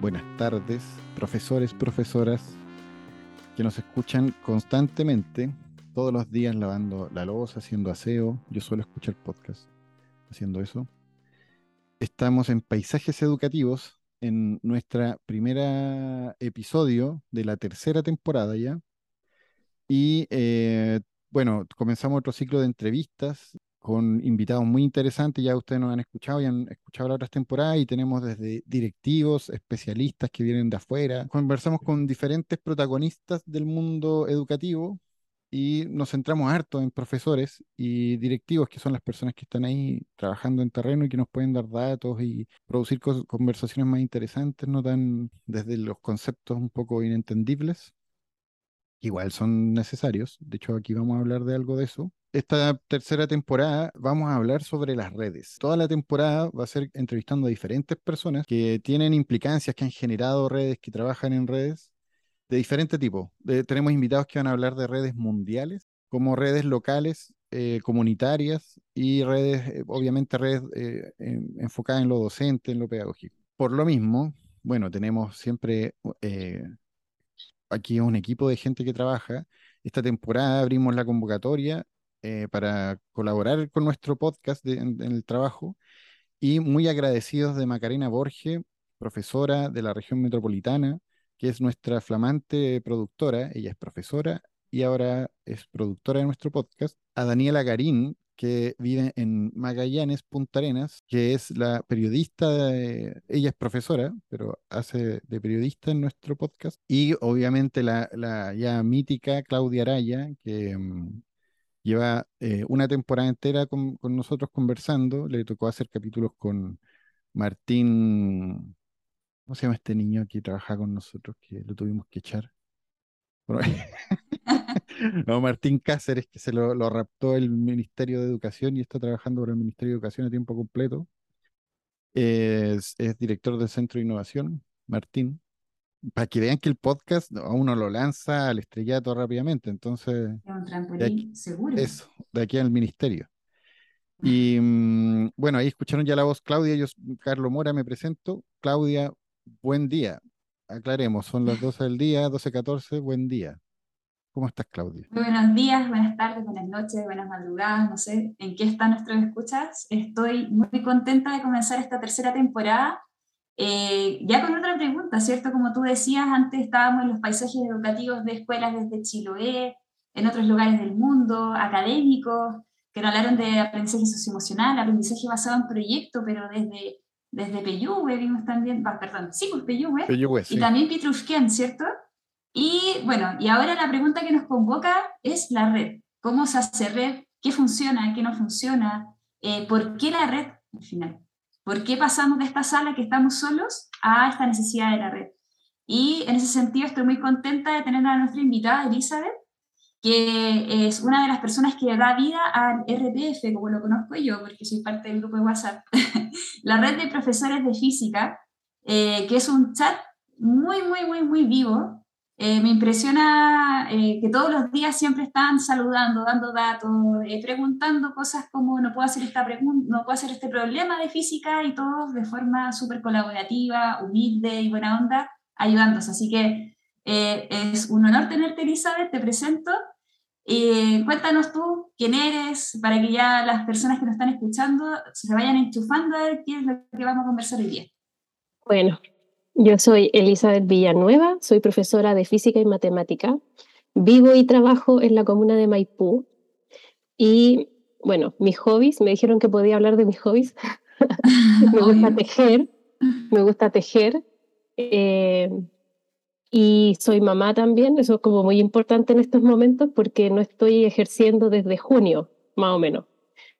buenas tardes, profesores, profesoras que nos escuchan constantemente, todos los días lavando la losa, haciendo aseo. Yo suelo escuchar podcast haciendo eso. Estamos en Paisajes Educativos, en nuestra primera episodio de la tercera temporada ya. Y eh, bueno, comenzamos otro ciclo de entrevistas con invitados muy interesantes. Ya ustedes nos han escuchado y han escuchado las otras temporadas y tenemos desde directivos, especialistas que vienen de afuera. Conversamos con diferentes protagonistas del mundo educativo y nos centramos harto en profesores y directivos, que son las personas que están ahí trabajando en terreno y que nos pueden dar datos y producir conversaciones más interesantes, no tan desde los conceptos un poco inentendibles. Igual son necesarios. De hecho, aquí vamos a hablar de algo de eso esta tercera temporada vamos a hablar sobre las redes. Toda la temporada va a ser entrevistando a diferentes personas que tienen implicancias, que han generado redes, que trabajan en redes de diferente tipo. tenemos invitados que van a hablar de redes mundiales, como redes locales, eh, comunitarias y redes, eh, obviamente redes eh, enfocadas en lo docente, en lo pedagógico. Por lo mismo, bueno, tenemos siempre aquí un equipo de gente que trabaja. Esta temporada abrimos la convocatoria eh, para colaborar con nuestro podcast en, el trabajo. Y muy agradecidos de Macarena Borge, profesora de la región metropolitana, que es nuestra flamante productora, ella es profesora y ahora es productora de nuestro podcast, a Daniela Garín, que vive en Magallanes, Punta Arenas, que es la periodista, ella es profesora, pero hace de periodista en nuestro podcast, y obviamente la, la ya mítica Claudia Araya, que mm, Lleva eh, una temporada entera con, nosotros conversando. Le tocó hacer capítulos con Martín. ¿Cómo se llama este niño que trabaja con nosotros que lo tuvimos que echar? no, Martín Cáceres, que se lo, raptó el Ministerio de Educación y está trabajando por el Ministerio de Educación a tiempo completo. Es, es director del Centro de Innovación, Martín para que vean que el podcast a uno lo lanza al estrellato rápidamente. Entonces, un trampolín seguro. Eso, de aquí al ministerio. Y mm, bueno, ahí escucharon ya la voz Claudia, yo, Carlos Mora, me presento. Claudia, buen día. Aclaremos, son las 12 del día, 12.14, buen día. ¿Cómo estás, Claudia? Muy buenos días, buenas tardes, buenas noches, buenas madrugadas, no sé en qué están nuestros escuchas. Estoy muy contenta de comenzar esta tercera temporada eh, ya con otra pregunta, ¿cierto? Como tú decías, antes estábamos en los paisajes educativos de escuelas desde Chiloé, en otros lugares del mundo, académicos, que nos hablaron de aprendizaje socioemocional, aprendizaje basado en proyecto, pero desde, desde Peyúgue vimos también, perdón, sí, pues Peyúgue, y también Pitrusquén, ¿cierto? Y bueno, y ahora la pregunta que nos convoca es la red. ¿Cómo se hace red? ¿Qué funciona? ¿Qué no funciona? Eh, ¿Por qué la red al final? ¿Por qué pasamos de esta sala que estamos solos a esta necesidad de la red? Y en ese sentido estoy muy contenta de tener a nuestra invitada, Elizabeth, que es una de las personas que da vida al RPF, como lo conozco yo, porque soy parte del grupo de WhatsApp, la red de profesores de física, eh, que es un chat muy, muy, muy, muy vivo, eh, me impresiona eh, que todos los días siempre están saludando, dando datos, eh, preguntando cosas como no puedo hacer esta no puedo hacer este problema de física y todos de forma súper colaborativa, humilde y buena onda, ayudándose. Así que es un honor tenerte, Elizabeth, te presento. cuéntanos tú quién eres, para que ya las personas que nos están escuchando se vayan enchufando a ver qué es lo que vamos a conversar hoy día. Bueno, yo soy Elizabeth Villanueva, soy profesora de física y matemática. Vivo y trabajo en la comuna de Maipú. Y bueno, mis hobbies, me dijeron que podía hablar de mis hobbies. me gusta tejer, me gusta tejer. Eh, y soy mamá también, eso es como muy importante en estos momentos porque no estoy ejerciendo desde junio, más o menos.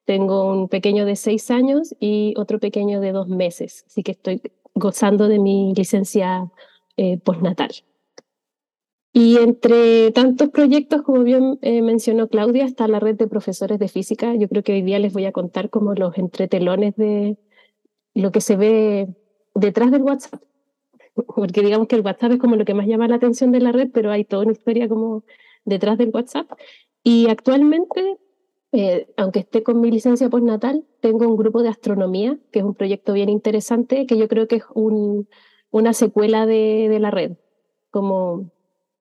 Tengo un pequeño de seis años y otro pequeño de dos meses, así que estoy gozando de mi licencia eh, postnatal. Y entre tantos proyectos, como bien eh, mencionó Claudia, está la red de profesores de física. Yo creo que hoy día les voy a contar como los entretelones de lo que se ve detrás del WhatsApp. Porque digamos que el WhatsApp es como lo que más llama la atención de la red, pero hay toda una historia como detrás del WhatsApp. Y actualmente, eh, aunque esté con mi licencia postnatal, tengo un grupo de astronomía, que es un proyecto bien interesante, que yo creo que es un, una secuela de, de la red. Como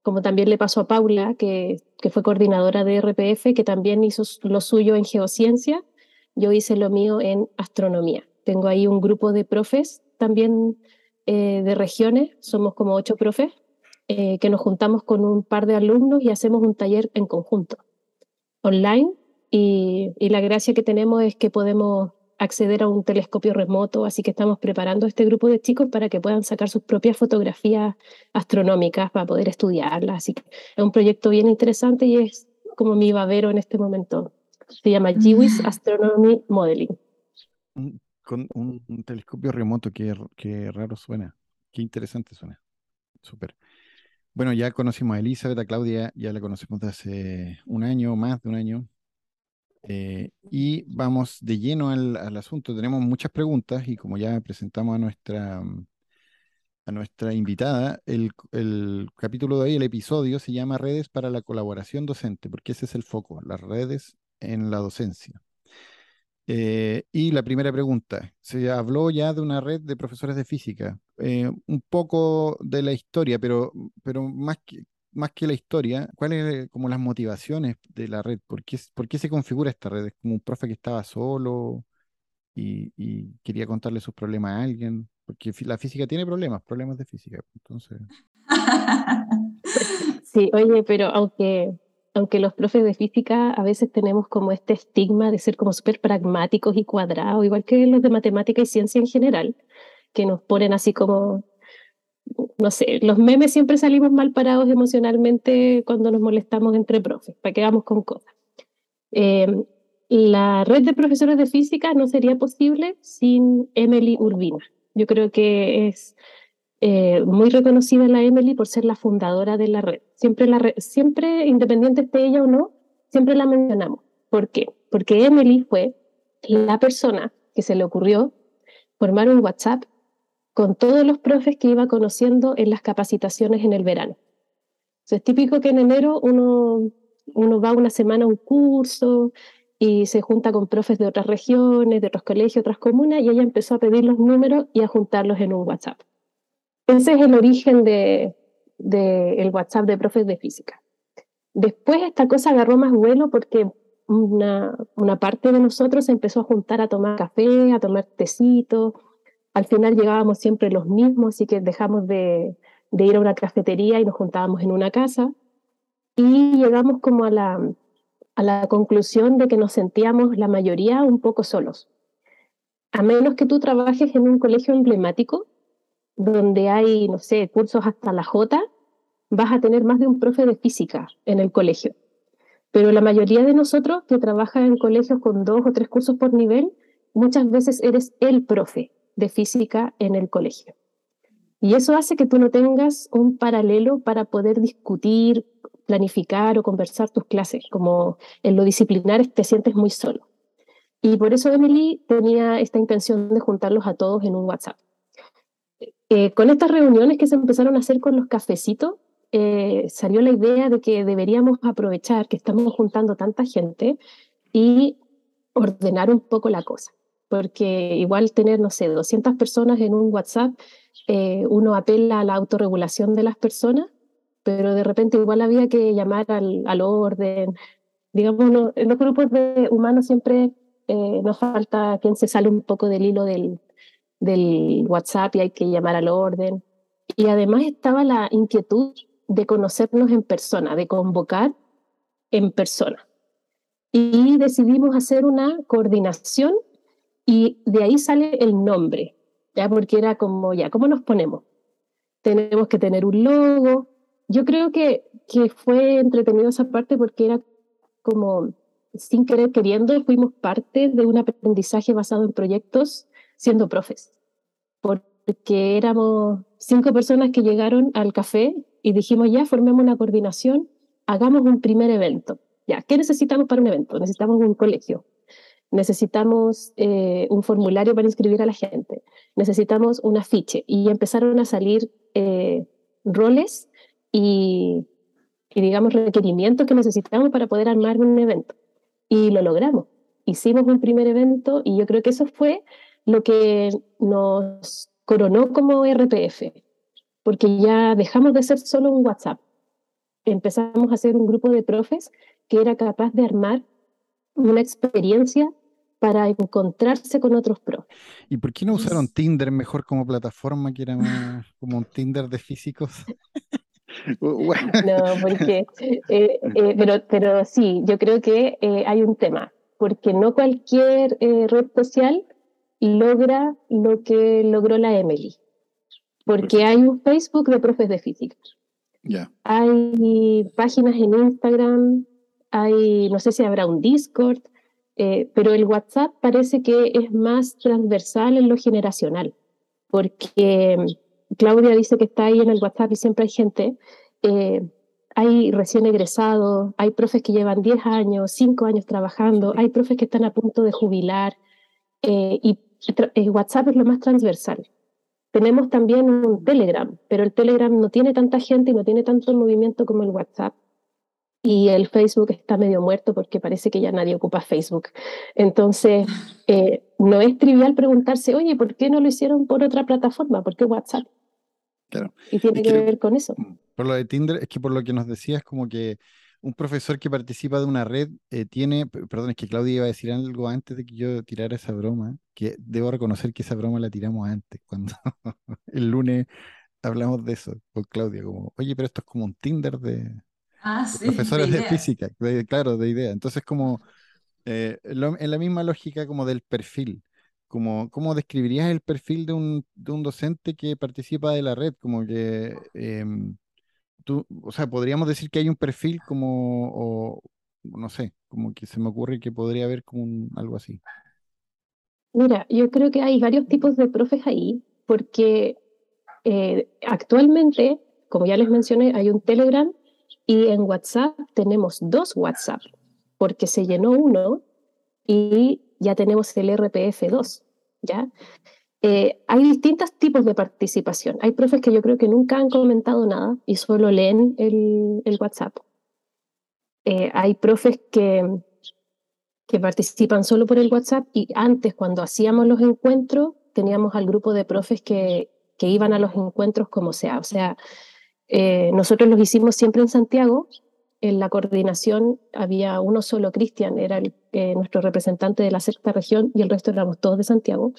como también le pasó a Paula, que, que, fue coordinadora de RPF, que también hizo lo suyo en geociencia, yo hice lo mío en astronomía. Tengo ahí un grupo de profes también eh, de regiones, somos como ocho profes, eh, que nos juntamos con un par de alumnos y hacemos un taller en conjunto, online, y, y la gracia que tenemos es que podemos acceder a un telescopio remoto, así que estamos preparando este grupo de chicos para que puedan sacar sus propias fotografías astronómicas para poder estudiarlas. Así que es un proyecto bien interesante y es como mi babero en este momento. Se llama GWIS mm. Astronomy Modeling. Con un, telescopio remoto, qué, qué raro suena, qué interesante suena. Súper. Bueno, ya conocimos a Elizabeth, a Claudia, ya la conocemos de hace un año, más de un año. Eh, y vamos de lleno al, asunto. Tenemos muchas preguntas y como ya presentamos a nuestra, mm, a nuestra invitada, el, capítulo de hoy, el episodio, se llama Redes para la colaboración docente, porque ese es el foco, las redes en la docencia. Eh, y la primera pregunta, se habló ya de una red de profesores de física, eh, un poco de la historia, pero, pero más, que, más que la historia, ¿cuáles como las motivaciones de la red? ¿Por qué, ¿Por qué se configura esta red? ¿Es como un profe que estaba solo y, quería contarle sus problemas a alguien? Porque la física tiene problemas, problemas de física. Entonces. Sí, oye, pero aunque, aunque los profes de física a veces tenemos como este estigma de ser como súper pragmáticos y cuadrados, igual que los de matemática y ciencia en general, que nos ponen así como no sé, los memes siempre salimos mal parados emocionalmente cuando nos molestamos entre profes, para que vamos con cosas. Em, la red de profesores de física no sería posible sin Emily Urbina. Yo creo que es eh, muy reconocida la Emily por ser la fundadora de la red. Siempre, la siempre, independiente esté ella o no, siempre la mencionamos. ¿Por qué? Porque Emily fue la persona que se le ocurrió formar un WhatsApp con todos los profes que iba conociendo en las capacitaciones en el verano. es típico que en enero uno, uno va una semana a un curso y se junta con profes de otras regiones, de otros colegios, otras comunas, y ella empezó a pedir los números y a juntarlos en un WhatsApp. Ese es el origen del de, el WhatsApp de profes de física. Después esta cosa agarró más vuelo porque una, una parte de nosotros se empezó a juntar a tomar café, a tomar tecito, al final llegábamos siempre los mismos, así que dejamos de, ir a una cafetería y nos juntábamos en una casa. Y llegamos como a la, a la conclusión de que nos sentíamos la mayoría un poco solos. A menos que tú trabajes en un colegio emblemático, donde hay, no sé, cursos hasta la J, vas a tener más de un profe de física en el colegio. Pero la mayoría de nosotros que trabaja en colegios con dos o tres cursos por nivel, muchas veces eres el profe de física en el colegio. Y eso hace que tú no tengas un paralelo para poder discutir, planificar o conversar tus clases, como en lo disciplinar te sientes muy solo. Y por eso Emily tenía esta intención de juntarlos a todos en un WhatsApp. Eh, con estas reuniones que se empezaron a hacer con los cafecitos, eh, salió la idea de que deberíamos aprovechar que estamos juntando tanta gente y ordenar un poco la cosa porque igual tener, no sé, 200 personas en un WhatsApp, eh, uno apela a la autorregulación de las personas, pero de repente igual había que llamar al, al orden. Digamos, en los grupos de humanos siempre eh, nos falta quien se sale un poco del hilo del, del WhatsApp y hay que llamar al orden. Y además estaba la inquietud de conocernos en persona, de convocar en persona. Y decidimos hacer una coordinación y de ahí sale el nombre, ya porque era como, ya, ¿cómo nos ponemos? Tenemos que tener un logo. Yo creo que, que fue entretenido esa parte porque era como, sin querer queriendo, fuimos parte de un aprendizaje basado en proyectos siendo profes. Porque éramos cinco personas que llegaron al café y dijimos, ya, formemos una coordinación, hagamos un primer evento. Ya, ¿qué necesitamos para un evento? Necesitamos un colegio, necesitamos eh, un formulario para inscribir a la gente, necesitamos un afiche. Y empezaron a salir eh, roles y, y, digamos, requerimientos que necesitamos para poder armar un evento. Y lo logramos. Hicimos un primer evento y yo creo que eso fue lo que nos coronó como RPF, porque ya dejamos de ser solo un WhatsApp. Empezamos a ser un grupo de profes que era capaz de armar una experiencia para encontrarse con otros profes. ¿Y por qué no usaron Tinder mejor como plataforma, que era como un Tinder de físicos? no, porque, eh, eh, pero, pero sí, yo creo que eh, hay un tema, porque no cualquier red social logra lo que logró la Emily, porque hay un Facebook de profes de física. Hay páginas en Instagram, hay, no sé si habrá un Discord, eh, pero el WhatsApp parece que es más transversal en lo generacional, porque mm, Claudia dice que está ahí en el WhatsApp y siempre hay gente. Eh, hay recién egresados, hay profes que llevan 10 años, 5 años trabajando, hay profes que están a punto de jubilar eh, y WhatsApp es lo más transversal. Tenemos también un Telegram, pero el Telegram no tiene tanta gente y no tiene tanto movimiento como el WhatsApp y el Facebook está medio muerto porque parece que ya nadie ocupa Facebook. Entonces, eh, no es trivial preguntarse, oye, ¿por qué no lo hicieron por otra plataforma? ¿Por qué WhatsApp? Claro. Y tiene que, ver con eso. Mm, por lo de Tinder, es que por lo que nos decías, como que un profesor que participa de una red eh, tiene, perdón, es que Claudia iba a decir algo antes de que yo tirara esa broma, que debo reconocer que esa broma la tiramos antes, cuando el lunes hablamos de eso con Claudia, como, oye, pero esto es como un Tinder de, Ah, profesores de, física, claro, de idea. Entonces, como eh, en la misma lógica como del perfil, como, ¿cómo describirías el perfil de un, de un docente que participa de la red? Como que, em, tú, o sea, podríamos decir que hay un perfil como, o, no sé, como que se me ocurre que podría haber como algo así. Mira, yo creo que hay varios tipos de profes ahí, porque eh, actualmente, como ya les mencioné, hay un Telegram y en WhatsApp tenemos dos WhatsApp, porque se llenó uno y ya tenemos el RPF2, ¿ya? Eh, hay distintos tipos de participación. Hay profes que yo creo que nunca han comentado nada y solo leen el, el WhatsApp. Eh, hay profes que, que participan solo por el WhatsApp y antes cuando hacíamos los encuentros teníamos al grupo de profes que, que iban a los encuentros como sea. O sea, eh, nosotros los hicimos siempre en Santiago. En la coordinación había uno solo, Cristian, era eh, nuestro representante de la sexta región y el resto éramos todos de Santiago.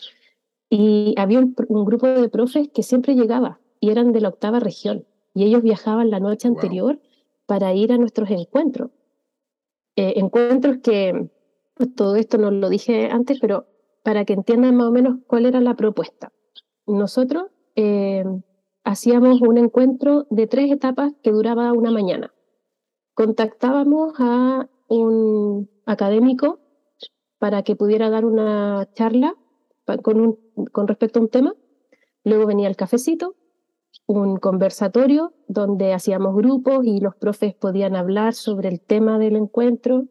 Y había un, grupo de profes que siempre llegaba y eran de la octava región. Y ellos viajaban la noche anterior para ir a nuestros encuentros. Eh, encuentros que, pues todo esto no lo dije antes, pero para que entiendan más o menos cuál era la propuesta. Nosotros hacíamos un encuentro de tres etapas que duraba una mañana. Contactábamos a un académico para que pudiera dar una charla con, respecto a un tema. Luego venía el cafecito, un conversatorio donde hacíamos grupos y los profes podían hablar sobre el tema del encuentro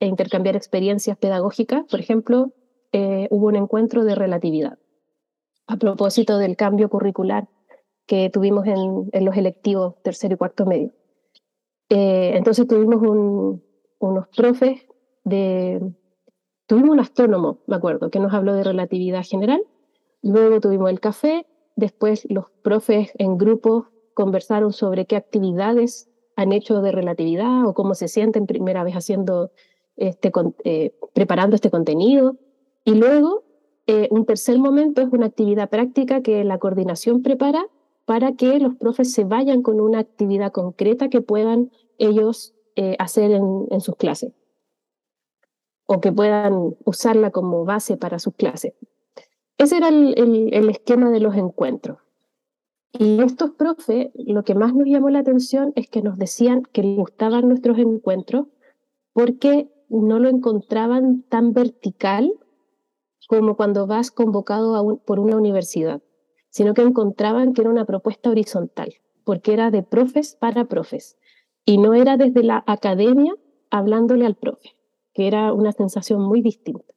e intercambiar experiencias pedagógicas. Por ejemplo, eh, hubo un encuentro de relatividad a propósito del cambio curricular que tuvimos en, los electivos tercero y cuarto medio. Eh, entonces tuvimos unos profes de... Tuvimos un astrónomo, me acuerdo, que nos habló de relatividad general. Luego tuvimos el café. Después los profes en grupos conversaron sobre qué actividades han hecho de relatividad o cómo se sienten primera vez haciendo este, eh, preparando este contenido. Y luego, eh, un tercer momento es una actividad práctica que la coordinación prepara para que los profes se vayan con una actividad concreta que puedan ellos eh, hacer en, sus clases o que puedan usarla como base para sus clases. Ese era el, esquema de los encuentros. Y estos profes, lo que más nos llamó la atención es que nos decían que les gustaban nuestros encuentros porque no lo encontraban tan vertical como cuando vas convocado por una universidad sino que encontraban que era una propuesta horizontal, porque era de profes para profes, y no era desde la academia hablándole al profe, que era una sensación muy distinta.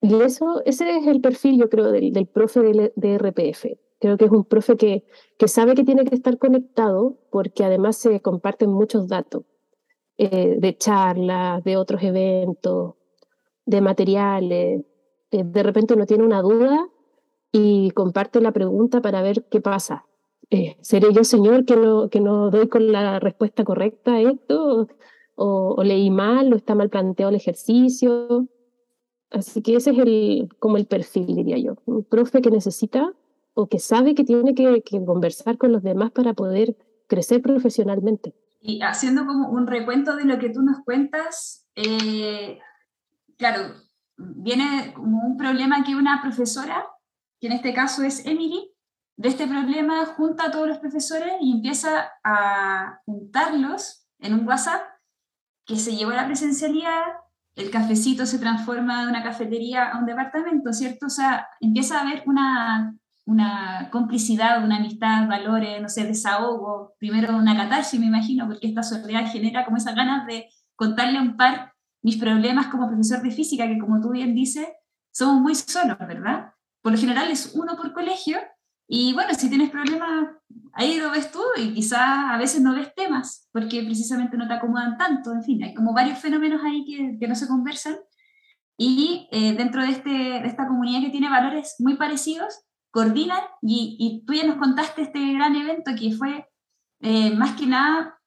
Y eso, ese es el perfil, yo creo, del, del profe de, de, RPF. Creo que es un profe que, que sabe que tiene que estar conectado porque además se comparten muchos datos eh, de charlas, de otros eventos, de materiales. Eh, de repente uno tiene una duda y comparte la pregunta para ver qué pasa. Eh, ¿Seré yo, señor, que no, que no doy con la respuesta correcta a esto? ¿O, o leí mal? ¿O está mal planteado el ejercicio? Así que ese es el, como el perfil, diría yo. Un profe que necesita o que sabe que tiene que, que conversar con los demás para poder crecer profesionalmente. Y haciendo como un recuento de lo que tú nos cuentas, eh, claro, viene como un problema que una profesora, que en este caso es Emily, de este problema junta a todos los profesores y empieza a juntarlos en un WhatsApp que se llevó a la presencialidad, el cafecito se transforma de una cafetería a un departamento, ¿cierto? O sea, empieza a haber una, una complicidad, una amistad, valores, no sé, desahogo, primero una catarsis, me imagino, porque esta soledad genera como esas ganas de contarle a un par mis problemas como profesor de física, que como tú bien dices, somos muy solos, ¿verdad? Por lo general es uno por colegio, y bueno, si tienes problemas, ahí lo ves tú y quizás a veces no ves temas porque precisamente no te acomodan tanto. En fin, hay como varios fenómenos ahí que, que no se conversan. Y eh, dentro de, este, de esta comunidad que tiene valores muy parecidos, coordinan y, y tú ya nos contaste este gran evento que fue eh, más que nada,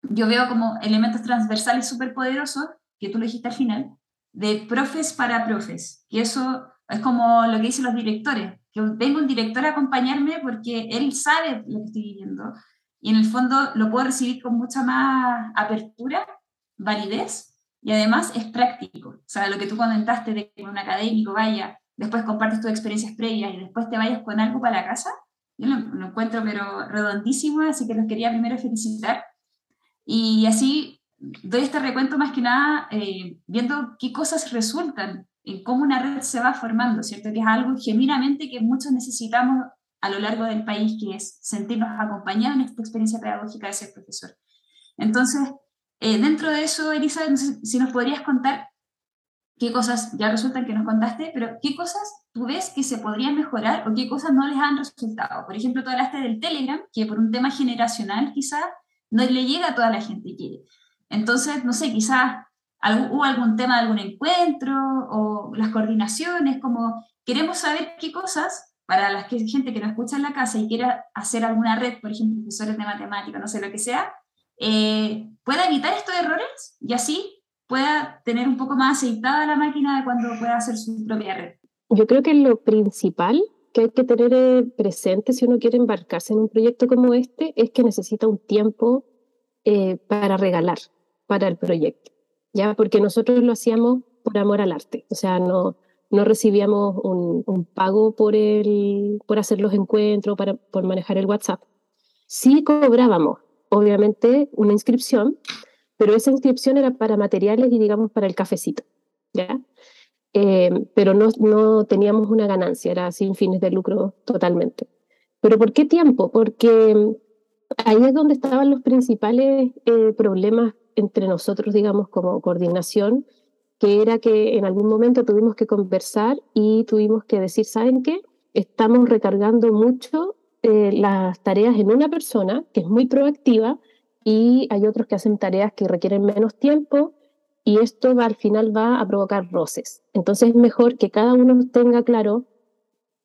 yo veo como elementos transversales súper poderosos, que tú lo dijiste al final, de profes para profes, que eso es como lo que dicen los directores, que vengo un director a acompañarme porque él sabe lo que estoy viviendo y en el fondo lo puedo recibir con mucha más apertura, validez y además es práctico. O sea, lo que tú comentaste de que un académico vaya, después compartes tus experiencias previas y después te vayas con algo para la casa, yo lo, lo encuentro pero redondísimo, así que los quería primero felicitar. Y así doy este recuento más que nada eh, viendo qué cosas resultan en cómo una red se va formando, ¿cierto? Que es algo genuinamente que muchos necesitamos a lo largo del país, que es sentirnos acompañados en esta experiencia pedagógica de ser profesor. Entonces, eh, dentro de eso, Elizabeth, si nos podrías contar qué cosas, ya resultan que nos contaste, pero qué cosas tú ves que se podrían mejorar o qué cosas no les han resultado. Por ejemplo, tú hablaste del Telegram, que por un tema generacional quizás no le llega a toda la gente quiere. Entonces, no sé, quizás hubo algún tema de algún encuentro o las coordinaciones, como queremos saber qué cosas para la gente que nos escucha en la casa y quiera hacer alguna red, por ejemplo, profesores de matemática, no sé lo que sea, eh, pueda evitar estos errores y así pueda tener un poco más aceitada la máquina de cuando pueda hacer su propia red. Yo creo que lo principal que hay que tener eh, presente si uno quiere embarcarse en un proyecto como este es que necesita un tiempo eh, para regalar para el proyecto. ¿Ya? Porque nosotros lo hacíamos por amor al arte, o sea, no, no recibíamos un, un pago por, el, por hacer los encuentros, para, por manejar el WhatsApp. Sí cobrábamos, obviamente, una inscripción, pero esa inscripción era para materiales y, digamos, para el cafecito, ¿ya? Eh, pero no, no teníamos una ganancia, era sin fines de lucro totalmente. ¿Pero por qué tiempo? Porque ahí es donde estaban los principales eh, problemas entre nosotros, digamos, como coordinación, que era que en algún momento tuvimos que conversar y tuvimos que decir, ¿saben qué? Estamos recargando mucho eh, las tareas en una persona que es muy proactiva y hay otros que hacen tareas que requieren menos tiempo y esto al final va a provocar roces. Entonces es mejor que cada uno tenga claro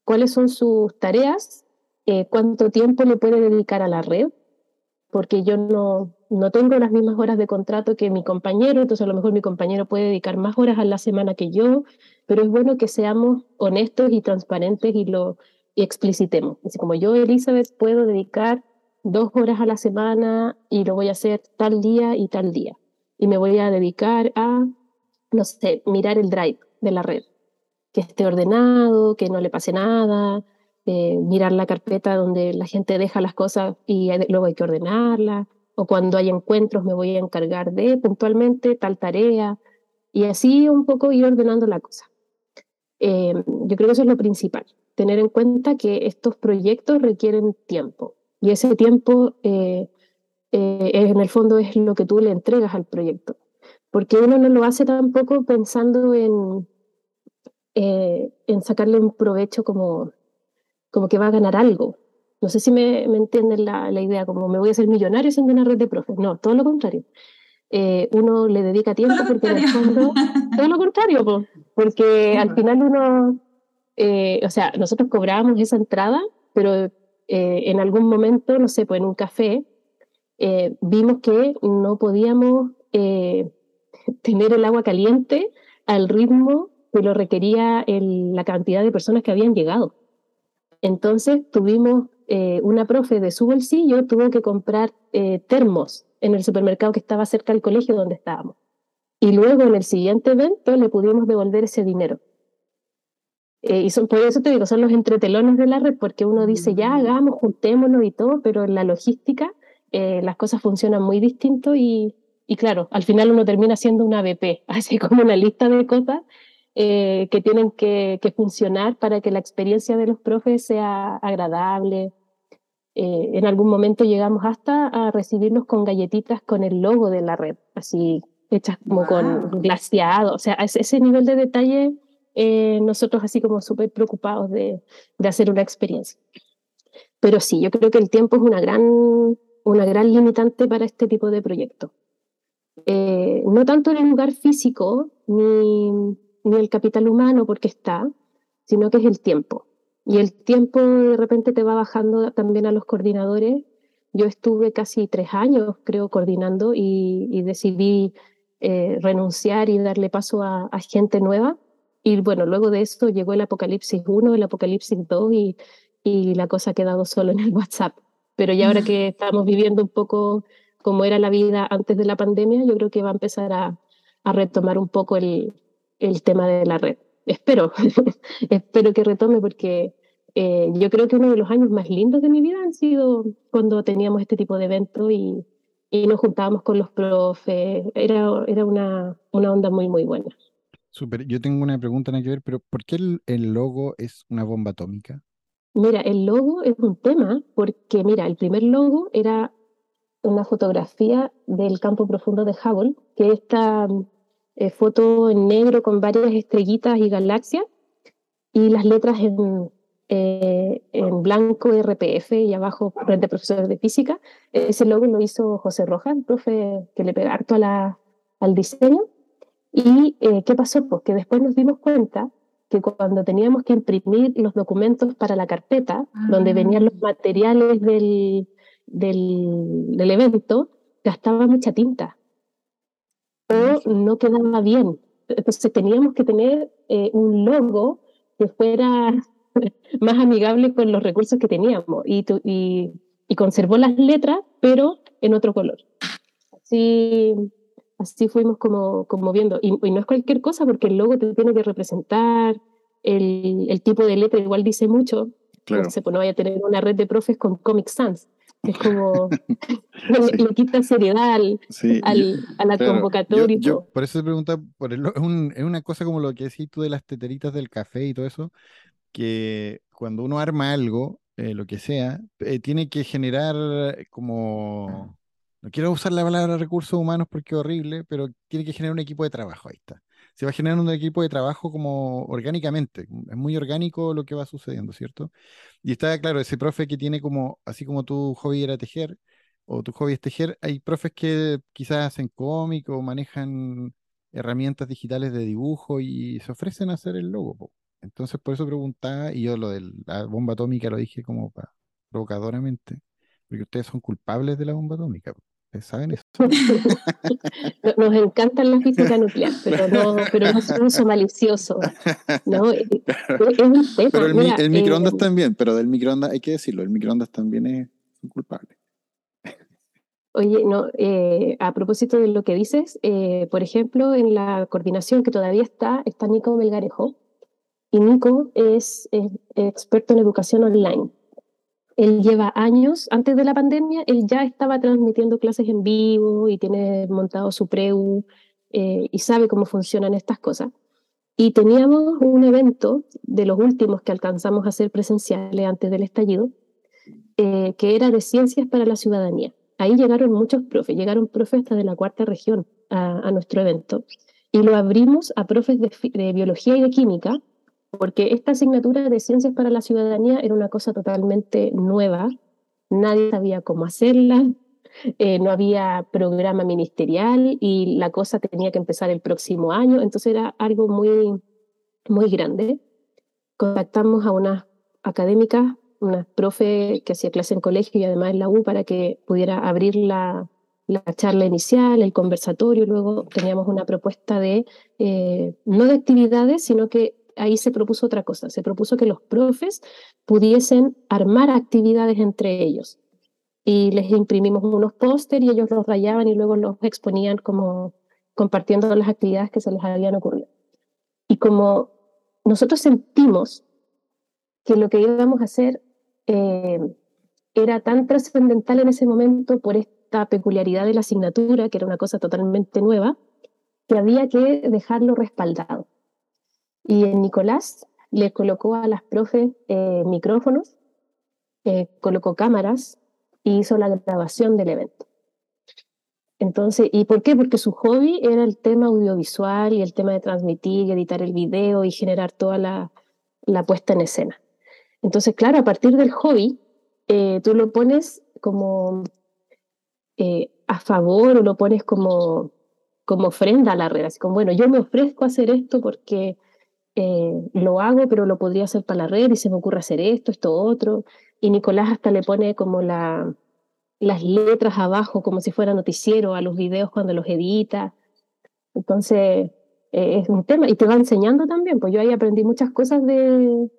cuáles son sus tareas, eh, cuánto tiempo le puede dedicar a la red porque yo no, no tengo las mismas horas de contrato que mi compañero, entonces a lo mejor mi compañero puede dedicar más horas a la semana que yo, pero es bueno que seamos honestos y transparentes y lo explicitemos. Así como yo, Elizabeth, puedo dedicar dos horas a la semana y lo voy a hacer tal día y tal día. Y me voy a dedicar a, no sé, mirar el drive de la red, que esté ordenado, que no le pase nada, eh, mirar la carpeta donde la gente deja las cosas y luego hay que ordenarlas, o cuando hay encuentros me voy a encargar de puntualmente tal tarea, y así un poco ir ordenando la cosa. Eh, yo creo que eso es lo principal. tener en cuenta que estos proyectos requieren tiempo y ese tiempo eh, eh, en el fondo es lo que tú le entregas al proyecto, porque uno no lo hace tampoco pensando en, eh, en sacarle un provecho como, como que va a ganar algo. No sé si me, me entienden la, la, idea, como me voy a hacer millonario siendo una red de profes. No, todo lo contrario. uno le dedica tiempo porque en el fondo, todo lo contrario, porque al final uno eh, o sea, nosotros cobrábamos esa entrada, pero eh, en algún momento, no sé, pues en un café, eh, vimos que no podíamos tener el agua caliente al ritmo que lo requería el, la cantidad de personas que habían llegado. Entonces tuvimos una profe de su bolsillo, tuvo que comprar termos en el supermercado que estaba cerca del colegio donde estábamos. Y luego en el siguiente evento le pudimos devolver ese dinero. Eh, y son, por eso te digo, son los entretelones de la red, porque uno dice, ya mm. hagamos, juntémonos y todo, pero en la logística eh, las cosas funcionan muy distinto y, y, claro, al final uno termina siendo una BP, así como una lista de cosas eh, que tienen que, que, funcionar para que la experiencia de los profes sea agradable. En algún momento llegamos hasta a recibirlos con galletitas con el logo de la red, así hechas como con glaciado, o sea, ese nivel de detalle eh, nosotros así como súper preocupados de, de, hacer una experiencia. Pero sí, yo creo que el tiempo es una gran, una gran limitante para este tipo de proyectos. Eh, no tanto en el lugar físico ni, ni el capital humano porque está, sino que es el tiempo. Y el tiempo de repente te va bajando también a los coordinadores. Yo estuve casi tres años, creo, coordinando y, y decidí eh, renunciar y darle paso a, a gente nueva y bueno, luego de esto llegó el Apocalipsis 1, el Apocalipsis 2 y, y la cosa ha quedado solo en el WhatsApp. Pero ya ahora que estamos viviendo un poco como era la vida antes de la pandemia, yo creo que va a empezar a, a retomar un poco el, el, tema de la red. Espero, espero que retome porque eh, yo creo que uno de los años más lindos de mi vida han sido cuando teníamos este tipo de eventos y, y nos juntábamos con los profes. Era, era una, una onda muy, muy buena. Super. Yo tengo una pregunta nada que ver, pero ¿por qué el, el, logo es una bomba atómica? Mira, el logo es un tema porque, mira, el primer logo era una fotografía del campo profundo de Hubble, que es esta eh, foto en negro con varias estrellitas y galaxias, y las letras en, eh, en blanco RPF y abajo Red de Profesores de Física. Ese logo lo hizo José Rojas, el profe que le pega harto a la, al diseño. ¿Y eh, qué pasó? Pues que después nos dimos cuenta que cuando teníamos que imprimir los documentos para la carpeta, donde venían los ah. materiales del, del, del, evento, gastaba mucha tinta o no quedaba bien. Entonces teníamos que tener eh, un logo que fuera más amigable con los recursos que teníamos y, y, y conservó las letras, pero en otro color. Así así fuimos como, como viendo. Y, no es cualquier cosa porque el logo te tiene que representar, el, el tipo de letra igual dice mucho. Claro. No, sé, pues no vaya a tener una red de profes con Comic Sans. Es como le, quita seriedad al, al, a la convocatoria. Yo, por eso te preguntaba, por el, es, un, es, una cosa como lo que decís tú de las teteritas del café y todo eso, que cuando uno arma algo, eh, lo que sea, eh, tiene que generar como no quiero usar la palabra recursos humanos porque es horrible, pero tiene que generar un equipo de trabajo, ahí está. Se va generando un equipo de trabajo como orgánicamente, es muy orgánico lo que va sucediendo, ¿cierto? Y está claro, ese profe que tiene como, así como tu hobby era tejer, o tu hobby es tejer, hay profes que quizás hacen cómic o manejan herramientas digitales de dibujo y se ofrecen a hacer el logo. Entonces, por eso preguntaba, y yo lo de la bomba atómica lo dije como provocadoramente, porque ustedes son culpables de la bomba atómica. ¿Saben eso? Nos encanta la física nuclear, pero no, pero no es un uso malicioso. ¿no? Es un tema. Pero el, microondas eh, también, pero del microondas hay que decirlo, el microondas también es culpable. Oye, no, eh, a propósito de lo que dices, eh, por ejemplo, en la coordinación que todavía está, está Nico Melgarejo, y Nico es, es experto en educación online. Él lleva años, antes de la pandemia, él ya estaba transmitiendo clases en vivo y tiene montado su preu eh, y sabe cómo funcionan estas cosas. Y teníamos un evento de los últimos que alcanzamos a hacer presenciales antes del estallido, eh, que era de ciencias para la ciudadanía. Ahí llegaron muchos profes, llegaron profes hasta de la cuarta región a, nuestro evento. Y lo abrimos a profes de, de biología y de química, porque esta asignatura de ciencias para la ciudadanía era una cosa totalmente nueva, nadie sabía cómo hacerla, eh, no había programa ministerial y la cosa tenía que empezar el próximo año, entonces era algo muy, muy grande. Contactamos a unas académicas, una profe que hacía clase en colegio y además en la U para que pudiera abrir la, la charla inicial, el conversatorio, luego teníamos una propuesta de, eh, no de actividades, sino que ahí se propuso otra cosa, se propuso que los profes pudiesen armar actividades entre ellos y les imprimimos unos póster y ellos los rayaban y luego los exponían como compartiendo las actividades que se les habían ocurrido. Y como nosotros sentimos que lo que íbamos a hacer eh, era tan trascendental en ese momento por esta peculiaridad de la asignatura, que era una cosa totalmente nueva, que había que dejarlo respaldado. Y en Nicolás le colocó a las profes eh, micrófonos, eh, colocó cámaras, hizo la grabación del evento. Entonces, ¿y por qué? Porque su hobby era el tema audiovisual y el tema de transmitir y editar el video y generar toda la, la puesta en escena. Entonces, claro, a partir del hobby, eh, tú lo pones como eh, a favor o lo pones como, como ofrenda a la red, así como, bueno, yo me ofrezco a hacer esto porque eh, lo hago, pero lo podría hacer para la red y se me ocurre hacer esto, esto, otro y Nicolás hasta le pone como la, las letras abajo, como si fuera noticiero a los videos cuando los edita. Entonces, eh, es un tema, y te va enseñando también, pues yo ahí aprendí muchas cosas de,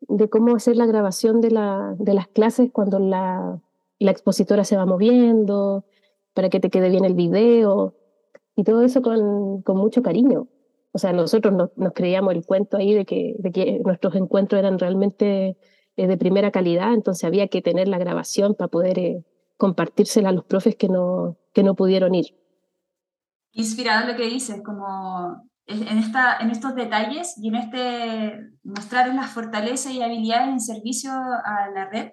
de cómo hacer la grabación de, la, de las clases cuando la, la expositora se va moviendo, para que te quede bien el video, y todo eso con, con mucho cariño. O sea, nosotros nos, nos creíamos el cuento ahí de que, de que nuestros encuentros eran realmente de primera calidad, entonces había que tener la grabación para poder eh, compartírsela a los profes que no, que no pudieron ir. Inspirado lo que dices, como en, esta, en estos detalles y en este mostrar las fortalezas y habilidades en servicio a la red,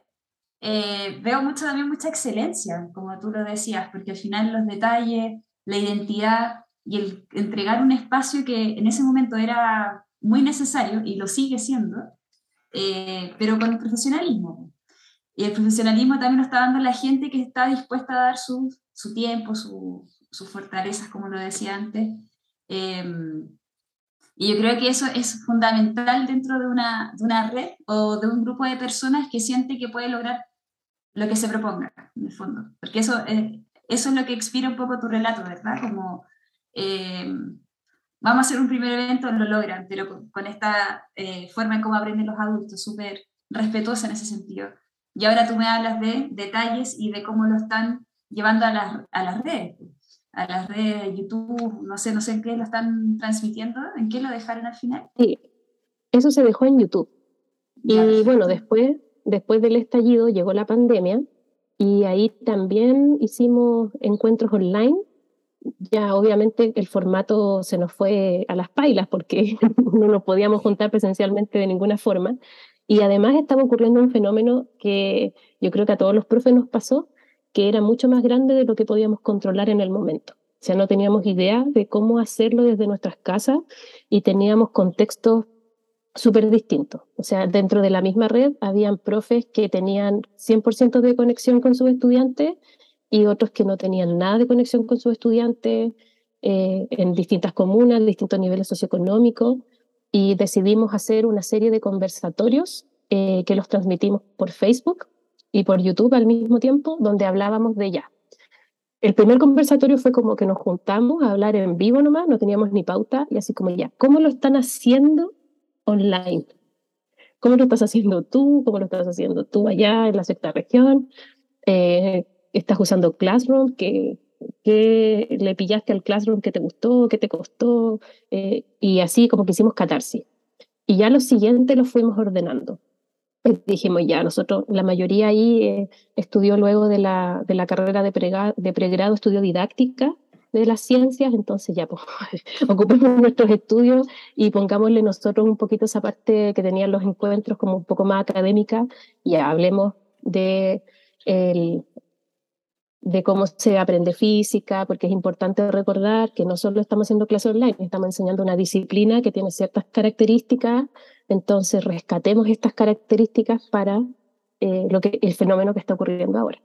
eh, veo mucho también mucha excelencia, como tú lo decías, porque al final los detalles, la identidad y el entregar un espacio que en ese momento era muy necesario y lo sigue siendo, eh, pero con el profesionalismo. Y el profesionalismo también lo está dando la gente que está dispuesta a dar su, su tiempo, sus fortalezas, como lo decía antes. Em, y yo creo que eso es fundamental dentro de una, de una red o de un grupo de personas que siente que puede lograr lo que se proponga, en el fondo. Porque eso, eh, eso es lo que expira un poco tu relato, ¿verdad? Como em, vamos a hacer un primer evento, lo logran, pero con, esta eh, forma en cómo aprenden los adultos, súper respetuosa en ese sentido. Y ahora tú me hablas de detalles y de cómo lo están llevando a las, a las redes, a las redes de YouTube, no sé, no sé en qué lo están transmitiendo, en qué lo dejaron al final. Sí, eso se dejó en YouTube. Y bueno, después, después del estallido llegó la pandemia y ahí también hicimos encuentros online ya obviamente el formato se nos fue a las pailas porque no nos podíamos juntar presencialmente de ninguna forma. Y además estaba ocurriendo un fenómeno que yo creo que a todos los profes nos pasó, que era mucho más grande de lo que podíamos controlar en el momento. O sea, no teníamos idea de cómo hacerlo desde nuestras casas y teníamos contextos súper distintos. O sea, dentro de la misma red habían profes que tenían 100% de conexión con sus estudiantes y otros que no tenían nada de conexión con sus estudiantes eh, en distintas comunas, distintos niveles socioeconómicos, y decidimos hacer una serie de conversatorios eh, que los transmitimos por Facebook y por YouTube al mismo tiempo, donde hablábamos de ya. El primer conversatorio fue como que nos juntamos a hablar en vivo nomás, no teníamos ni pauta, y así como ya, ¿cómo lo están haciendo online? ¿Cómo lo estás haciendo tú? ¿Cómo lo estás haciendo tú allá en la sexta región? Eh, estás usando Classroom, que, le pillaste al Classroom que te gustó, que te costó, eh, y así como que hicimos catarsis. Y ya lo siguiente lo fuimos ordenando. Pues dijimos ya, nosotros, la mayoría ahí eh, estudió luego de la, de la carrera de, de pregrado, estudió didáctica, de las ciencias, entonces ya, pues, ocupemos nuestros estudios y pongámosle nosotros un poquito esa parte que tenían los encuentros como un poco más académica y hablemos de, el, de cómo se aprende física, porque es importante recordar que no solo estamos haciendo clases online, estamos enseñando una disciplina que tiene ciertas características, entonces rescatemos estas características para eh, lo que, el fenómeno que está ocurriendo ahora.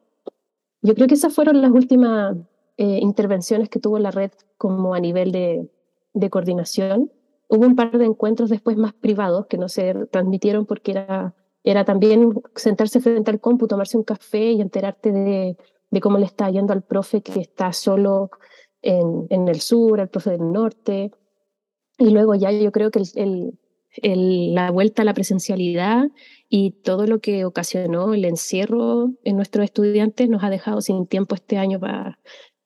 Yo creo que esas fueron las últimas eh, intervenciones que tuvo la red como a nivel de, de, coordinación. Hubo un par de encuentros después más privados que no se transmitieron porque era, era también sentarse frente al compu, tomarse un café y enterarte de, de cómo le está yendo al profe que está solo en, en, el sur, al profe del norte. Y luego ya yo creo que el, el, la vuelta a la presencialidad y todo lo que ocasionó el encierro en nuestros estudiantes nos ha dejado sin tiempo este año para,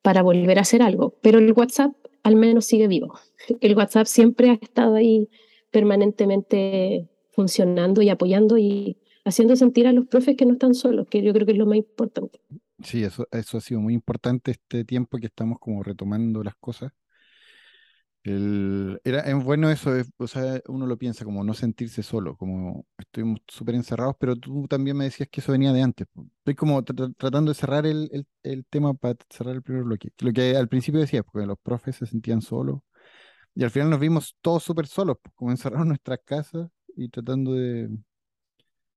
para volver a hacer algo. Pero el WhatsApp al menos sigue vivo. El WhatsApp siempre ha estado ahí permanentemente funcionando y apoyando y haciendo sentir a los profes que no están solos, que yo creo que es lo más importante. Sí, eso, eso ha sido muy importante este tiempo que estamos como retomando las cosas el, era, es bueno eso, o sea, uno lo piensa como no sentirse solo, como estuvimos súper encerrados, pero tú también me decías que eso venía de antes. Estoy como tratando de cerrar el, el, el, tema para cerrar el primer bloque. Lo que al principio decías, porque los profes se sentían solos, y al final nos vimos todos súper solos, como encerrados en nuestras casas y tratando de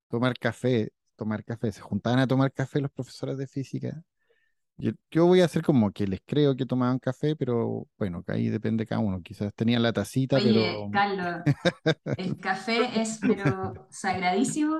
tomar café, tomar café. Se juntaban a tomar café los profesores de física yo, voy a hacer como que les creo que tomaban café, pero bueno, que ahí depende cada uno. Quizás tenían la tacita, Oye, pero. Carlos, el café es pero sagradísimo.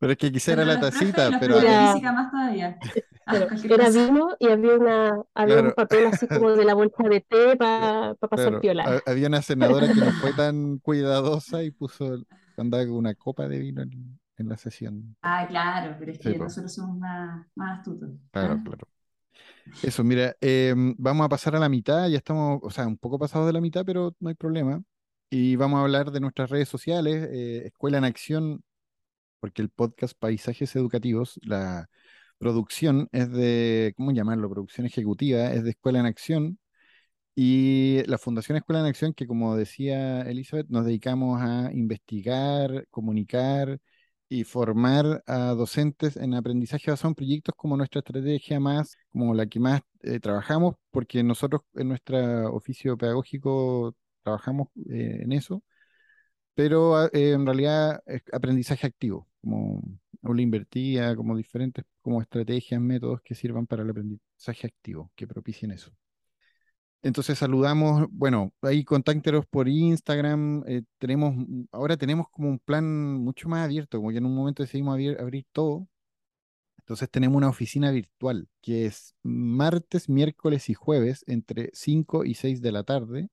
Pero es que quizá era la tacita, pero. Era... física más todavía. Pero era vino y había, una, había claro. un papel así como de la bolsa de té para pa pasar claro. piola. Había una senadora que no fue tan cuidadosa y puso, andaba con una copa de vino en, en la sesión. Ah, claro, pero es que sí, nosotros somos más, más astutos. Claro, ¿eh? claro. Eso, mira, eh, vamos a pasar a la mitad, ya estamos, o sea, un poco pasados de la mitad, pero no hay problema. Y vamos a hablar de nuestras redes sociales, eh, Escuela en Acción, porque el podcast Paisajes Educativos, la producción es de, ¿cómo llamarlo? Producción ejecutiva, es de Escuela en Acción. Y la Fundación Escuela en Acción, que como decía Elizabeth, nos dedicamos a investigar, comunicar y formar a docentes en aprendizaje basado en proyectos como nuestra estrategia más, como la que más eh, trabajamos, porque nosotros en nuestro oficio pedagógico trabajamos eh, en eso, pero ah, eh, en realidad es aprendizaje activo, como aula invertida, como diferentes como estrategias, métodos que sirvan para el aprendizaje activo, que propicien eso. Entonces saludamos, bueno, ahí contáctenos por Instagram, eh, tenemos, ahora tenemos como un plan mucho más abierto, como que en un momento decidimos abrir, abrir todo. Entonces tenemos una oficina virtual que es martes, miércoles y jueves entre 5 y 6 de la tarde.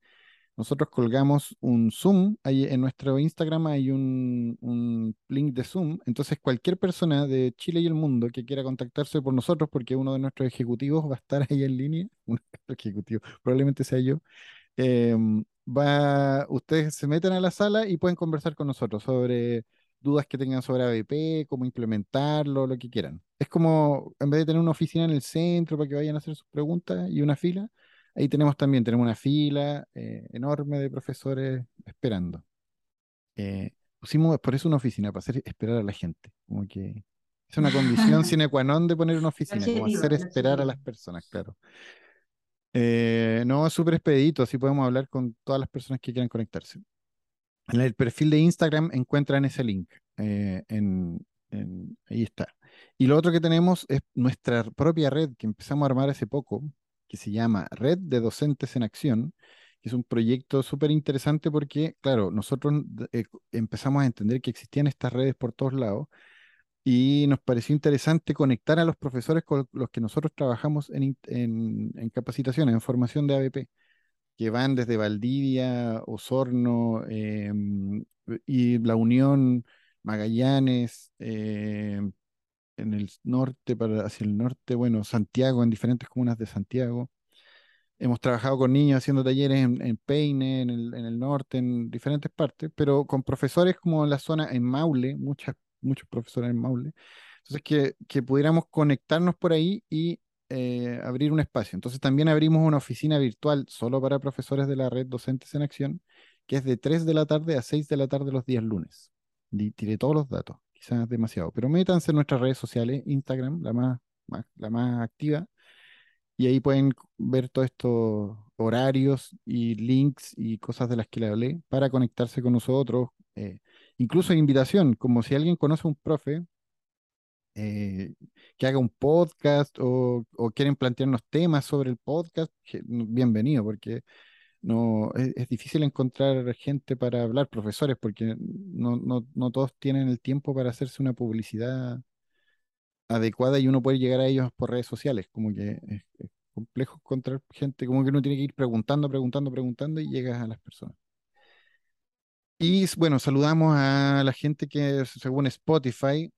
Nosotros colgamos un Zoom, ahí en nuestro Instagram hay un, un, link de Zoom, entonces cualquier persona de Chile y el mundo que quiera contactarse por nosotros, porque uno de nuestros ejecutivos va a estar ahí en línea, un ejecutivo, probablemente sea yo, eh, va, ustedes se meten a la sala y pueden conversar con nosotros sobre dudas que tengan sobre ABP, cómo implementarlo, lo que quieran. Es como, en vez de tener una oficina en el centro para que vayan a hacer sus preguntas y una fila, Ahí tenemos también, tenemos una fila eh, enorme de profesores esperando. Eh, pusimos por eso una oficina, para hacer esperar a la gente. Como que es una condición sine qua non de poner una oficina, como hacer esperar a las personas, claro. Eh, no, súper expedito, así podemos hablar con todas las personas que quieran conectarse. En el perfil de Instagram encuentran ese link. en, en, ahí está. Y lo otro que tenemos es nuestra propia red que empezamos a armar hace poco, que se llama Red de Docentes en Acción, que es un proyecto súper interesante porque, claro, nosotros eh, empezamos a entender que existían estas redes por todos lados y nos pareció interesante conectar a los profesores con los que nosotros trabajamos en, en, en capacitación, en formación de ABP, que van desde Valdivia, Osorno eh, y La Unión, Magallanes, eh, en el norte, para, hacia el norte, bueno, Santiago, en diferentes comunas de Santiago. Hemos trabajado con niños haciendo talleres en, Peine, en el, en el, norte, en diferentes partes, pero con profesores como en la zona, en Maule, muchas, muchos profesores en Maule. Entonces, que, que pudiéramos conectarnos por ahí y eh, abrir un espacio. Entonces también abrimos una oficina virtual solo para profesores de la red Docentes en Acción, que es de 3 de la tarde a 6 de la tarde los días lunes. tiré todos los datos, quizás demasiado, pero métanse en nuestras redes sociales, Instagram, la más, la más activa, y ahí pueden ver todos estos horarios y links y cosas de las que le hablé para conectarse con nosotros. Eh, incluso invitación, como si alguien conoce a un profe eh, que haga un podcast o, quieren plantearnos temas sobre el podcast, bienvenido, porque no es, difícil encontrar gente para hablar, profesores, porque no, no, todos tienen el tiempo para hacerse una publicidad adecuada y uno puede llegar a ellos por redes sociales, como que es, complejo encontrar gente, como que uno tiene que ir preguntando, preguntando, preguntando y llegas a las personas. Y bueno, saludamos a la gente que según Spotify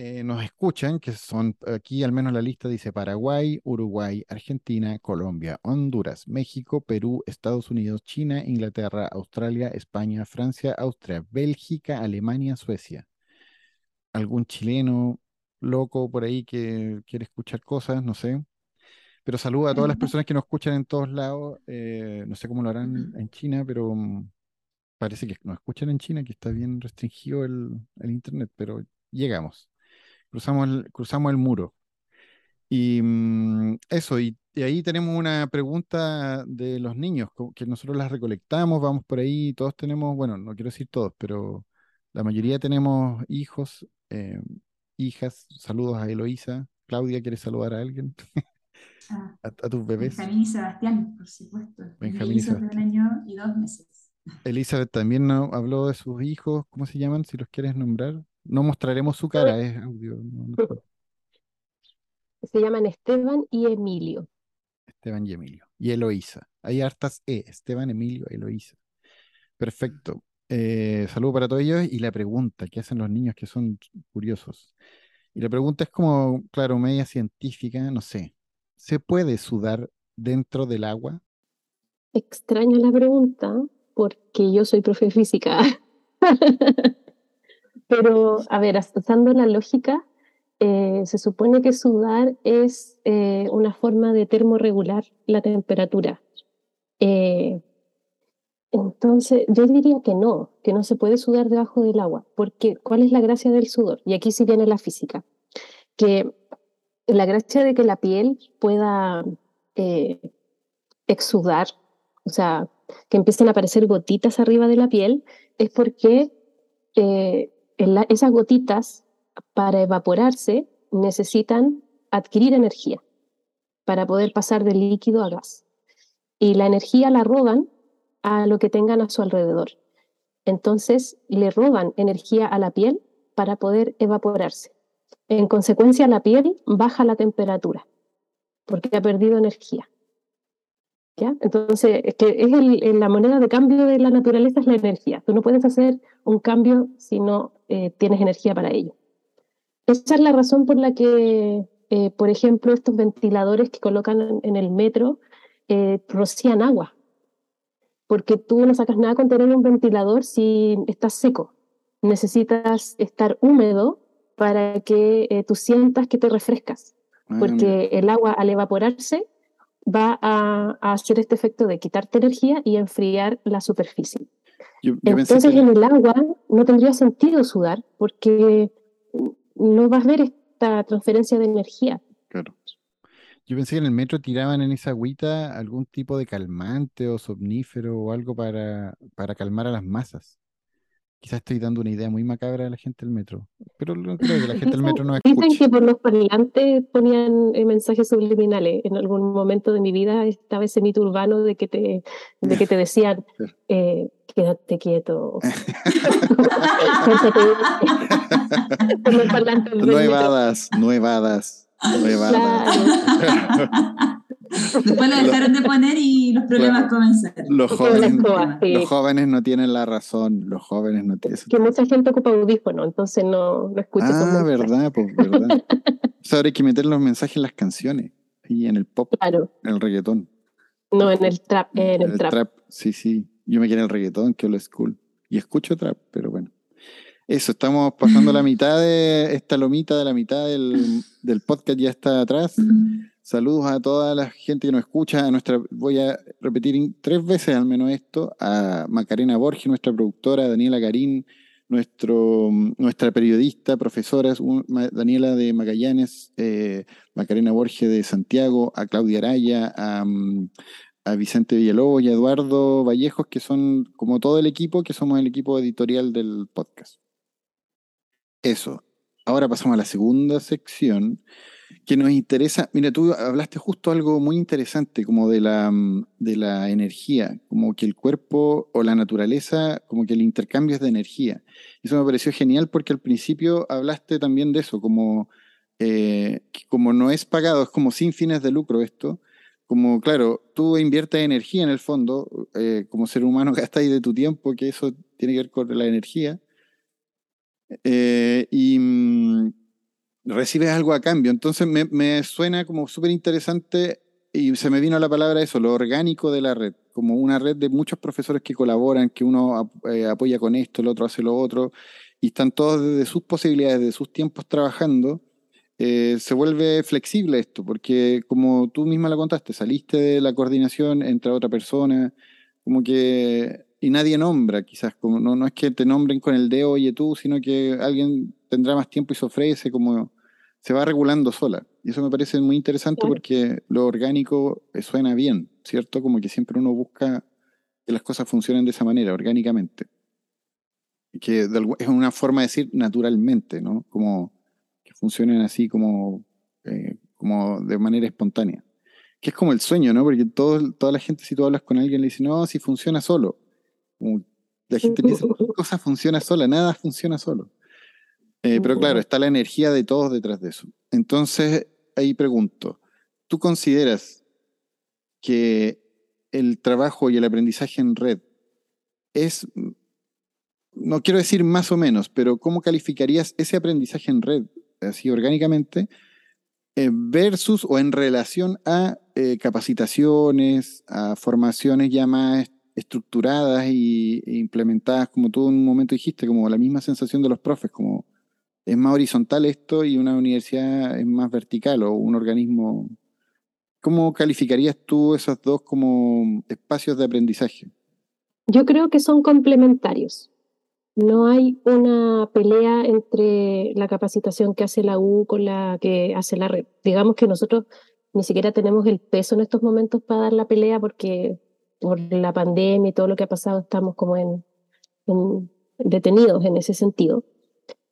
eh, nos escuchan, que son aquí al menos la lista dice Paraguay, Uruguay, Argentina, Colombia, Honduras, México, Perú, Estados Unidos, China, Inglaterra, Australia, España, Francia, Austria, Bélgica, Alemania, Suecia. Algún chileno loco por ahí que quiere escuchar cosas, no sé. Pero saludo a todas las personas que nos escuchan en todos lados. Eh, no sé cómo lo harán en China, pero mm, parece que nos escuchan en China, que está bien restringido el, internet, pero llegamos. Cruzamos el, cruzamos el muro. Y mm, eso, y, ahí tenemos una pregunta de los niños, que nosotros las recolectamos, vamos por ahí, todos tenemos, bueno, no quiero decir todos, pero la mayoría tenemos hijos, eh, hijas. Saludos a Eloísa. Claudia, ¿quieres saludar a alguien? a, tus bebés. Benjamín y Sebastián, por supuesto. Benjamín y Sebastián. de un año y dos meses. Elizabeth también habló de sus hijos, ¿cómo se llaman? Si los quieres nombrar. No mostraremos su cara, es audio. se llaman Esteban y Emilio. Esteban y Emilio. Y Eloísa. Hay hartas E, Esteban, Emilio, Eloísa. Perfecto. Eh, saludo para todos ellos. Y la pregunta que hacen los niños que son curiosos. Y la pregunta es como, claro, media científica, no sé. ¿Se puede sudar dentro del agua? Extraño la pregunta porque yo soy profe de física. Pero, a ver, usando la lógica, eh, se supone que sudar es eh, una forma de termorregular la temperatura. Eh, entonces, yo diría que no, que no se puede sudar debajo del agua, porque ¿cuál es la gracia del sudor? Y aquí sí viene la física, que la gracia de que la piel pueda exudar, o sea, que empiecen a aparecer gotitas arriba de la piel, es porque esas gotitas, para evaporarse, necesitan adquirir energía para poder pasar de líquido a gas. Y la energía la roban a lo que tengan a su alrededor. Entonces, le roban energía a la piel para poder evaporarse. En consecuencia, la piel baja la temperatura porque ha perdido energía. ¿Ya? Entonces, es que es la moneda de cambio de la naturaleza es la energía. Tú no puedes hacer un cambio si no eh, tienes energía para ello. Esa es la razón por la que, eh, por ejemplo, estos ventiladores que colocan en el metro eh, rocían agua. Porque tú no sacas nada con tener un ventilador si estás seco. Necesitas estar húmedo para que eh, tú sientas que te refrescas, ah, porque el agua al evaporarse va a, hacer este efecto de quitarte energía y enfriar la superficie. Entonces en el agua no tendría sentido sudar porque no vas a ver esta transferencia de energía. Claro. Yo pensé que en el metro tiraban en esa agüita algún tipo de calmante o somnífero o algo para, para calmar a las masas. Quizás estoy dando una idea muy macabra a la gente del metro, pero no creo que la gente del metro no escuche. Dicen que por los parlantes ponían eh, mensajes subliminales. En algún momento de mi vida estaba ese mito urbano de que te, de que te decían, eh, quédate quieto. no evadas, no evadas, no evadas. Después lo dejaron de poner y los problemas comenzaron. Los jóvenes, los jóvenes no tienen la razón, los jóvenes no tienen. Que mucha gente ocupa audífono, entonces no, no escucha. Ah, verdad, pues verdad. ahora hay que meter los mensajes en las canciones y en el pop, en el reggaetón. No, en el trap. En, el, trap. Sí, sí. Yo me quiero el reggaetón, que es school. Y escucho trap, pero bueno. Eso, estamos pasando la mitad de esta lomita de la mitad del, del podcast, ya está atrás. Saludos a toda la gente que nos escucha, a nuestra, voy a repetir tres veces al menos esto, a Macarena Borges, nuestra productora, Daniela Garín, nuestro, nuestra periodista, profesora, Daniela de Magallanes, eh, Macarena Borges de Santiago, a Claudia Araya, a, a Vicente Villalobos y a Eduardo Vallejos, que son como todo el equipo, que somos el equipo editorial del podcast. Eso. Ahora pasamos a la segunda sección que nos interesa. Mira, tú hablaste justo algo muy interesante, como de la, de la energía, como que el cuerpo o la naturaleza, como que el intercambio es de energía. Eso me pareció genial porque al principio hablaste también de eso, como, eh, como no es pagado, es como sin fines de lucro esto como, claro, tú inviertes energía en el fondo, eh, como ser humano ahí de tu tiempo, que eso tiene que ver con la energía, eh, y mm, recibes algo a cambio. Entonces me, me suena como súper interesante y se me vino la palabra eso, lo orgánico de la red, como una red de muchos profesores que colaboran, que uno eh, apoya con esto, el otro hace lo otro, y están todos desde sus posibilidades, de sus tiempos trabajando eh, se vuelve flexible esto, porque como tú misma lo contaste, saliste de la coordinación, entre otra persona, como que, y nadie nombra, quizás, como no, no es que te nombren con el dedo, oye tú, sino que alguien tendrá más tiempo y se ofrece, como se va regulando sola. Y eso me parece muy interesante porque lo orgánico eh, suena bien, ¿cierto? Como que siempre uno busca que las cosas funcionen de esa manera, orgánicamente. Que es una forma de decir naturalmente, ¿no? Como funcionen así como, eh, como de manera espontánea. Que es como el sueño, ¿no? Porque todo, toda la gente, si tú hablas con alguien, le dice, no, si funciona solo. la gente dice, cosa funciona sola, nada funciona solo. Eh, pero claro, está la energía de todos detrás de eso. Entonces, ahí pregunto, ¿tú consideras que el trabajo y el aprendizaje en red es, no quiero decir más o menos, pero ¿cómo calificarías ese aprendizaje en red? así orgánicamente, eh, versus o en relación a eh, capacitaciones, a formaciones ya más estructuradas y, e implementadas, como tú en un momento dijiste, como la misma sensación de los profes, como es más horizontal esto y una universidad es más vertical o un organismo. ¿Cómo calificarías tú esos dos como espacios de aprendizaje? Yo creo que son complementarios. No hay una pelea entre la capacitación que hace la U con la que hace la red. Digamos que nosotros ni siquiera tenemos el peso en estos momentos para dar la pelea porque por la pandemia y todo lo que ha pasado estamos como en, detenidos en ese sentido.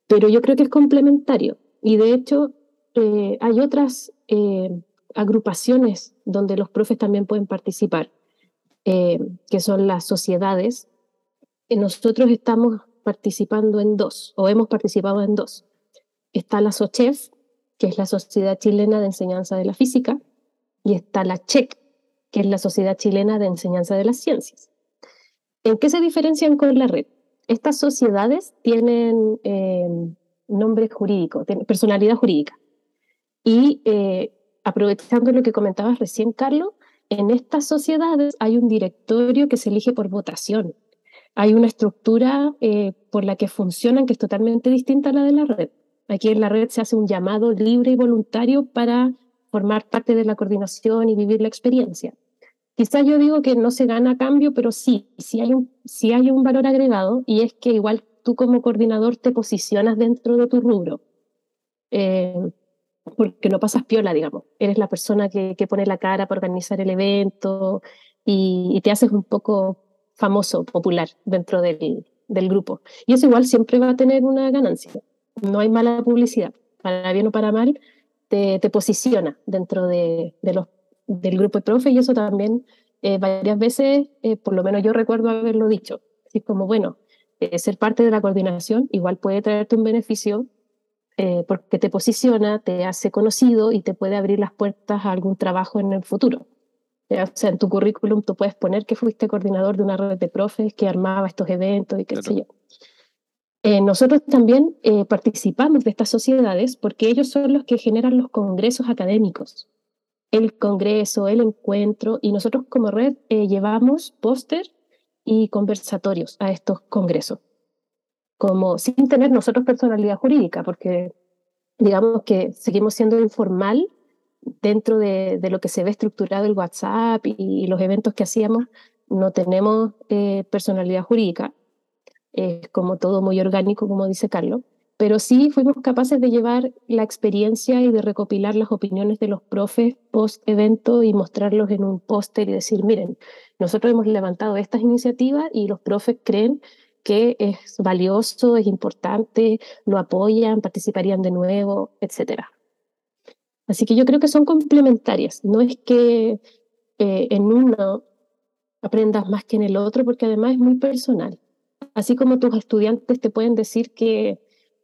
Pero yo creo que es complementario y de hecho eh, hay otras eh, agrupaciones donde los profes también pueden participar, eh, que son las sociedades. Nosotros estamos participando en dos, o hemos participado en dos. Está la SOCHEF, que es la Sociedad Chilena de Enseñanza de la Física, y está la CHEC, que es la Sociedad Chilena de Enseñanza de las Ciencias. ¿En qué se diferencian con la red? Estas sociedades tienen eh, nombre jurídico, personalidad jurídica. Y eh, aprovechando lo que comentabas recién, Carlos, en estas sociedades hay un directorio que se elige por votación hay una estructura eh, por la que funcionan que es totalmente distinta a la de la red. Aquí en la red se hace un llamado libre y voluntario para formar parte de la coordinación y vivir la experiencia. Quizás yo digo que no se gana a cambio, pero sí, sí hay un, sí hay un valor agregado y es que igual tú como coordinador te posicionas dentro de tu rubro. Eh, porque no pasas piola, digamos. Eres la persona que, que pone la cara para organizar el evento y, te haces un poco famoso, popular dentro del, del grupo. Y eso igual siempre va a tener una ganancia. No hay mala publicidad. Para bien o para mal, te, te posiciona dentro de, de, los, del grupo de profe y eso también eh, varias veces, eh, por lo menos yo recuerdo haberlo dicho. Así como, bueno, eh, ser parte de la coordinación igual puede traerte un beneficio porque te posiciona, te hace conocido y te puede abrir las puertas a algún trabajo en el futuro. O sea, en tu currículum tú puedes poner que fuiste coordinador de una red de profes que armaba estos eventos y qué sé yo. Nosotros también participamos de estas sociedades porque ellos son los que generan los congresos académicos. El congreso, el encuentro, y nosotros como red eh, llevamos póster y conversatorios a estos congresos, como sin tener nosotros personalidad jurídica, porque digamos que seguimos siendo informal dentro de, lo que se ve estructurado el WhatsApp y, los eventos que hacíamos, no tenemos eh, personalidad jurídica. Es como todo muy orgánico, como dice Carlos pero sí fuimos capaces de llevar la experiencia y de recopilar las opiniones de los profes post evento y mostrarlos en un póster y decir, miren, nosotros hemos levantado estas iniciativas y los profes creen que es valioso, es importante, lo apoyan, participarían de nuevo, etc. Así que yo creo que son complementarias, no es que eh, en uno aprendas más que en el otro, porque además es muy personal. Así como tus estudiantes te pueden decir que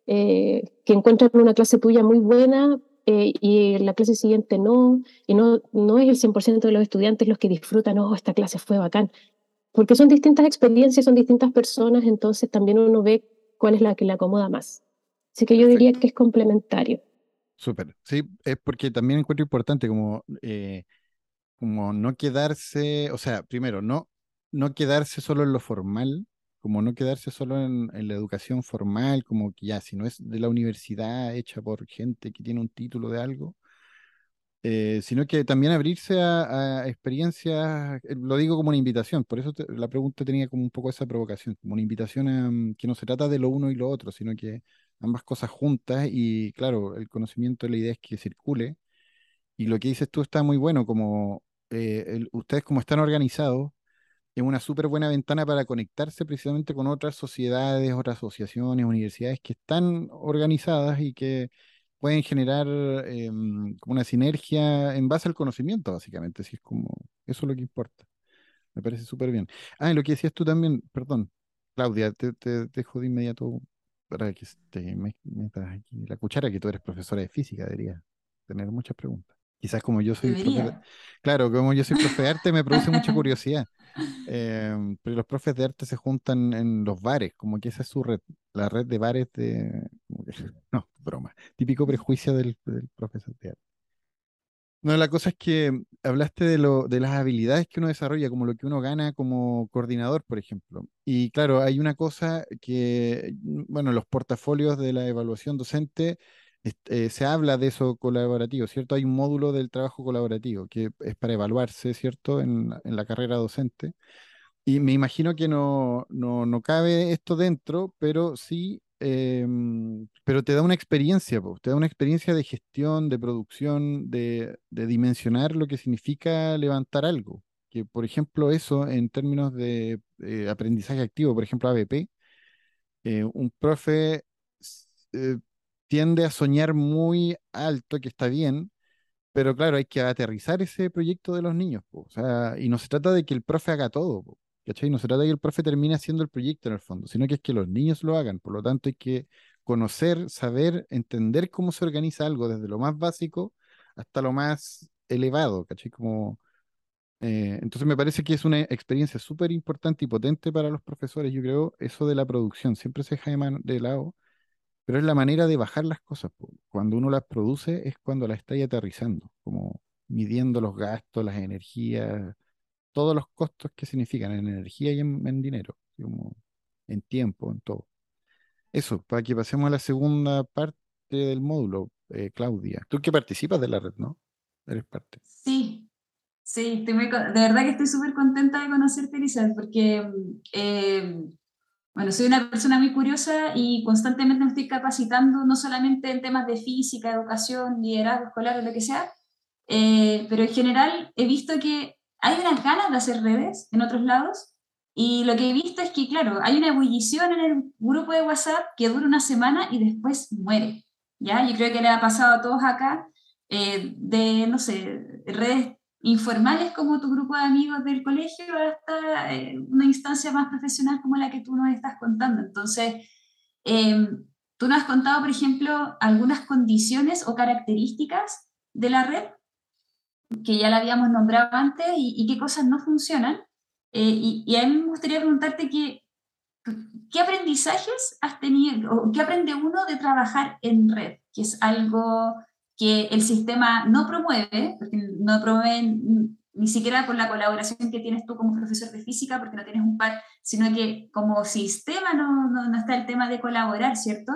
eh, que encuentran una clase tuya muy buena eh, y la clase siguiente no, y no, no es el 100% de los estudiantes los que disfrutan, oh, esta clase fue bacán, porque son distintas experiencias, son distintas personas, entonces también uno ve cuál es la que le acomoda más. Así que yo diría que es complementario. Súper, sí, es porque también encuentro importante como, eh, como no quedarse, o sea, primero, no, no quedarse solo en lo formal, como no quedarse solo en, la educación formal, como que ya, si no es de la universidad hecha por gente que tiene un título de algo, eh, sino que también abrirse a, experiencias, eh, lo digo como una invitación, por eso la pregunta tenía como un poco esa provocación, como una invitación a mm, que no se trata de lo uno y lo otro, sino que ambas cosas juntas y claro, el conocimiento, la idea es que circule. Y lo que dices tú está muy bueno, como eh, ustedes como están organizados, es una súper buena ventana para conectarse precisamente con otras sociedades, otras asociaciones, universidades que están organizadas y que pueden generar como una sinergia en base al conocimiento, básicamente. Así es como, eso es lo que importa. Me parece súper bien. Ah, y lo que decías tú también, perdón, Claudia, te, dejo de inmediato para que te metas aquí la cuchara, que tú eres profesora de física, deberías tener muchas preguntas. Quizás como yo soy profe, claro, como yo soy profe de arte me produce mucha curiosidad. Em, pero los profes de arte se juntan en los bares, como que esa es su red, la red de bares de... No, broma. Típico prejuicio del, profesor de arte. No, la cosa es que hablaste de, lo, de las habilidades que uno desarrolla, como lo que uno gana como coordinador, por ejemplo. Y claro, hay una cosa que, bueno, los portafolios de la evaluación docente eh, se habla de eso colaborativo, ¿cierto? Hay un módulo del trabajo colaborativo que es para evaluarse, ¿cierto? En, la carrera docente. Y me imagino que no, no, cabe esto dentro, pero sí, em, pero te da una experiencia, te da una experiencia de gestión, de producción, de, dimensionar lo que significa levantar algo. Que, por ejemplo, eso en términos de eh, aprendizaje activo, por ejemplo, ABP, eh, un profe tiende a soñar muy alto, que está bien, pero claro, hay que aterrizar ese proyecto de los niños, y no se trata de que el profe haga todo, ¿cachai? No se trata de que el profe termine haciendo el proyecto en el fondo, sino que es que los niños lo hagan, por lo tanto hay que conocer, saber, entender cómo se organiza algo desde lo más básico hasta lo más elevado, ¿cachai? Como, eh, entonces me parece que es una experiencia súper importante y potente para los profesores, yo creo, eso de la producción, siempre se deja de, de lado pero es la manera de bajar las cosas. Cuando uno las produce es cuando las está aterrizando, como midiendo los gastos, las energías, todos los costos que significan en energía y en, dinero, en tiempo, en todo. Eso, para que pasemos a la segunda parte del módulo, eh, Claudia. Tú que participas de la red, ¿no? Eres parte. Sí, sí, de verdad que estoy súper contenta de conocerte, Elizabeth, porque eh, bueno, soy una persona muy curiosa y constantemente me estoy capacitando, no solamente en temas de física, educación, liderazgo escolar o lo que sea, eh, pero en general he visto que hay unas ganas de hacer redes en otros lados y lo que he visto es que, claro, hay una ebullición en el grupo de WhatsApp que dura una semana y después muere. ¿ya? Yo creo que le ha pasado a todos acá eh, de, no sé, redes informales como tu grupo de amigos del colegio hasta eh, una instancia más profesional como la que tú nos estás contando. Entonces, em, tú nos has contado, por ejemplo, algunas condiciones o características de la red, que ya la habíamos nombrado antes, y, qué cosas no funcionan. Eh, y, y, a mí me gustaría preguntarte que, qué aprendizajes has tenido, o qué aprende uno de trabajar en red, que es algo que el sistema no promueve, porque no promueve ni siquiera con la colaboración que tienes tú como profesor de física, porque no tienes un par, sino que como sistema no, no, está el tema de colaborar, ¿cierto?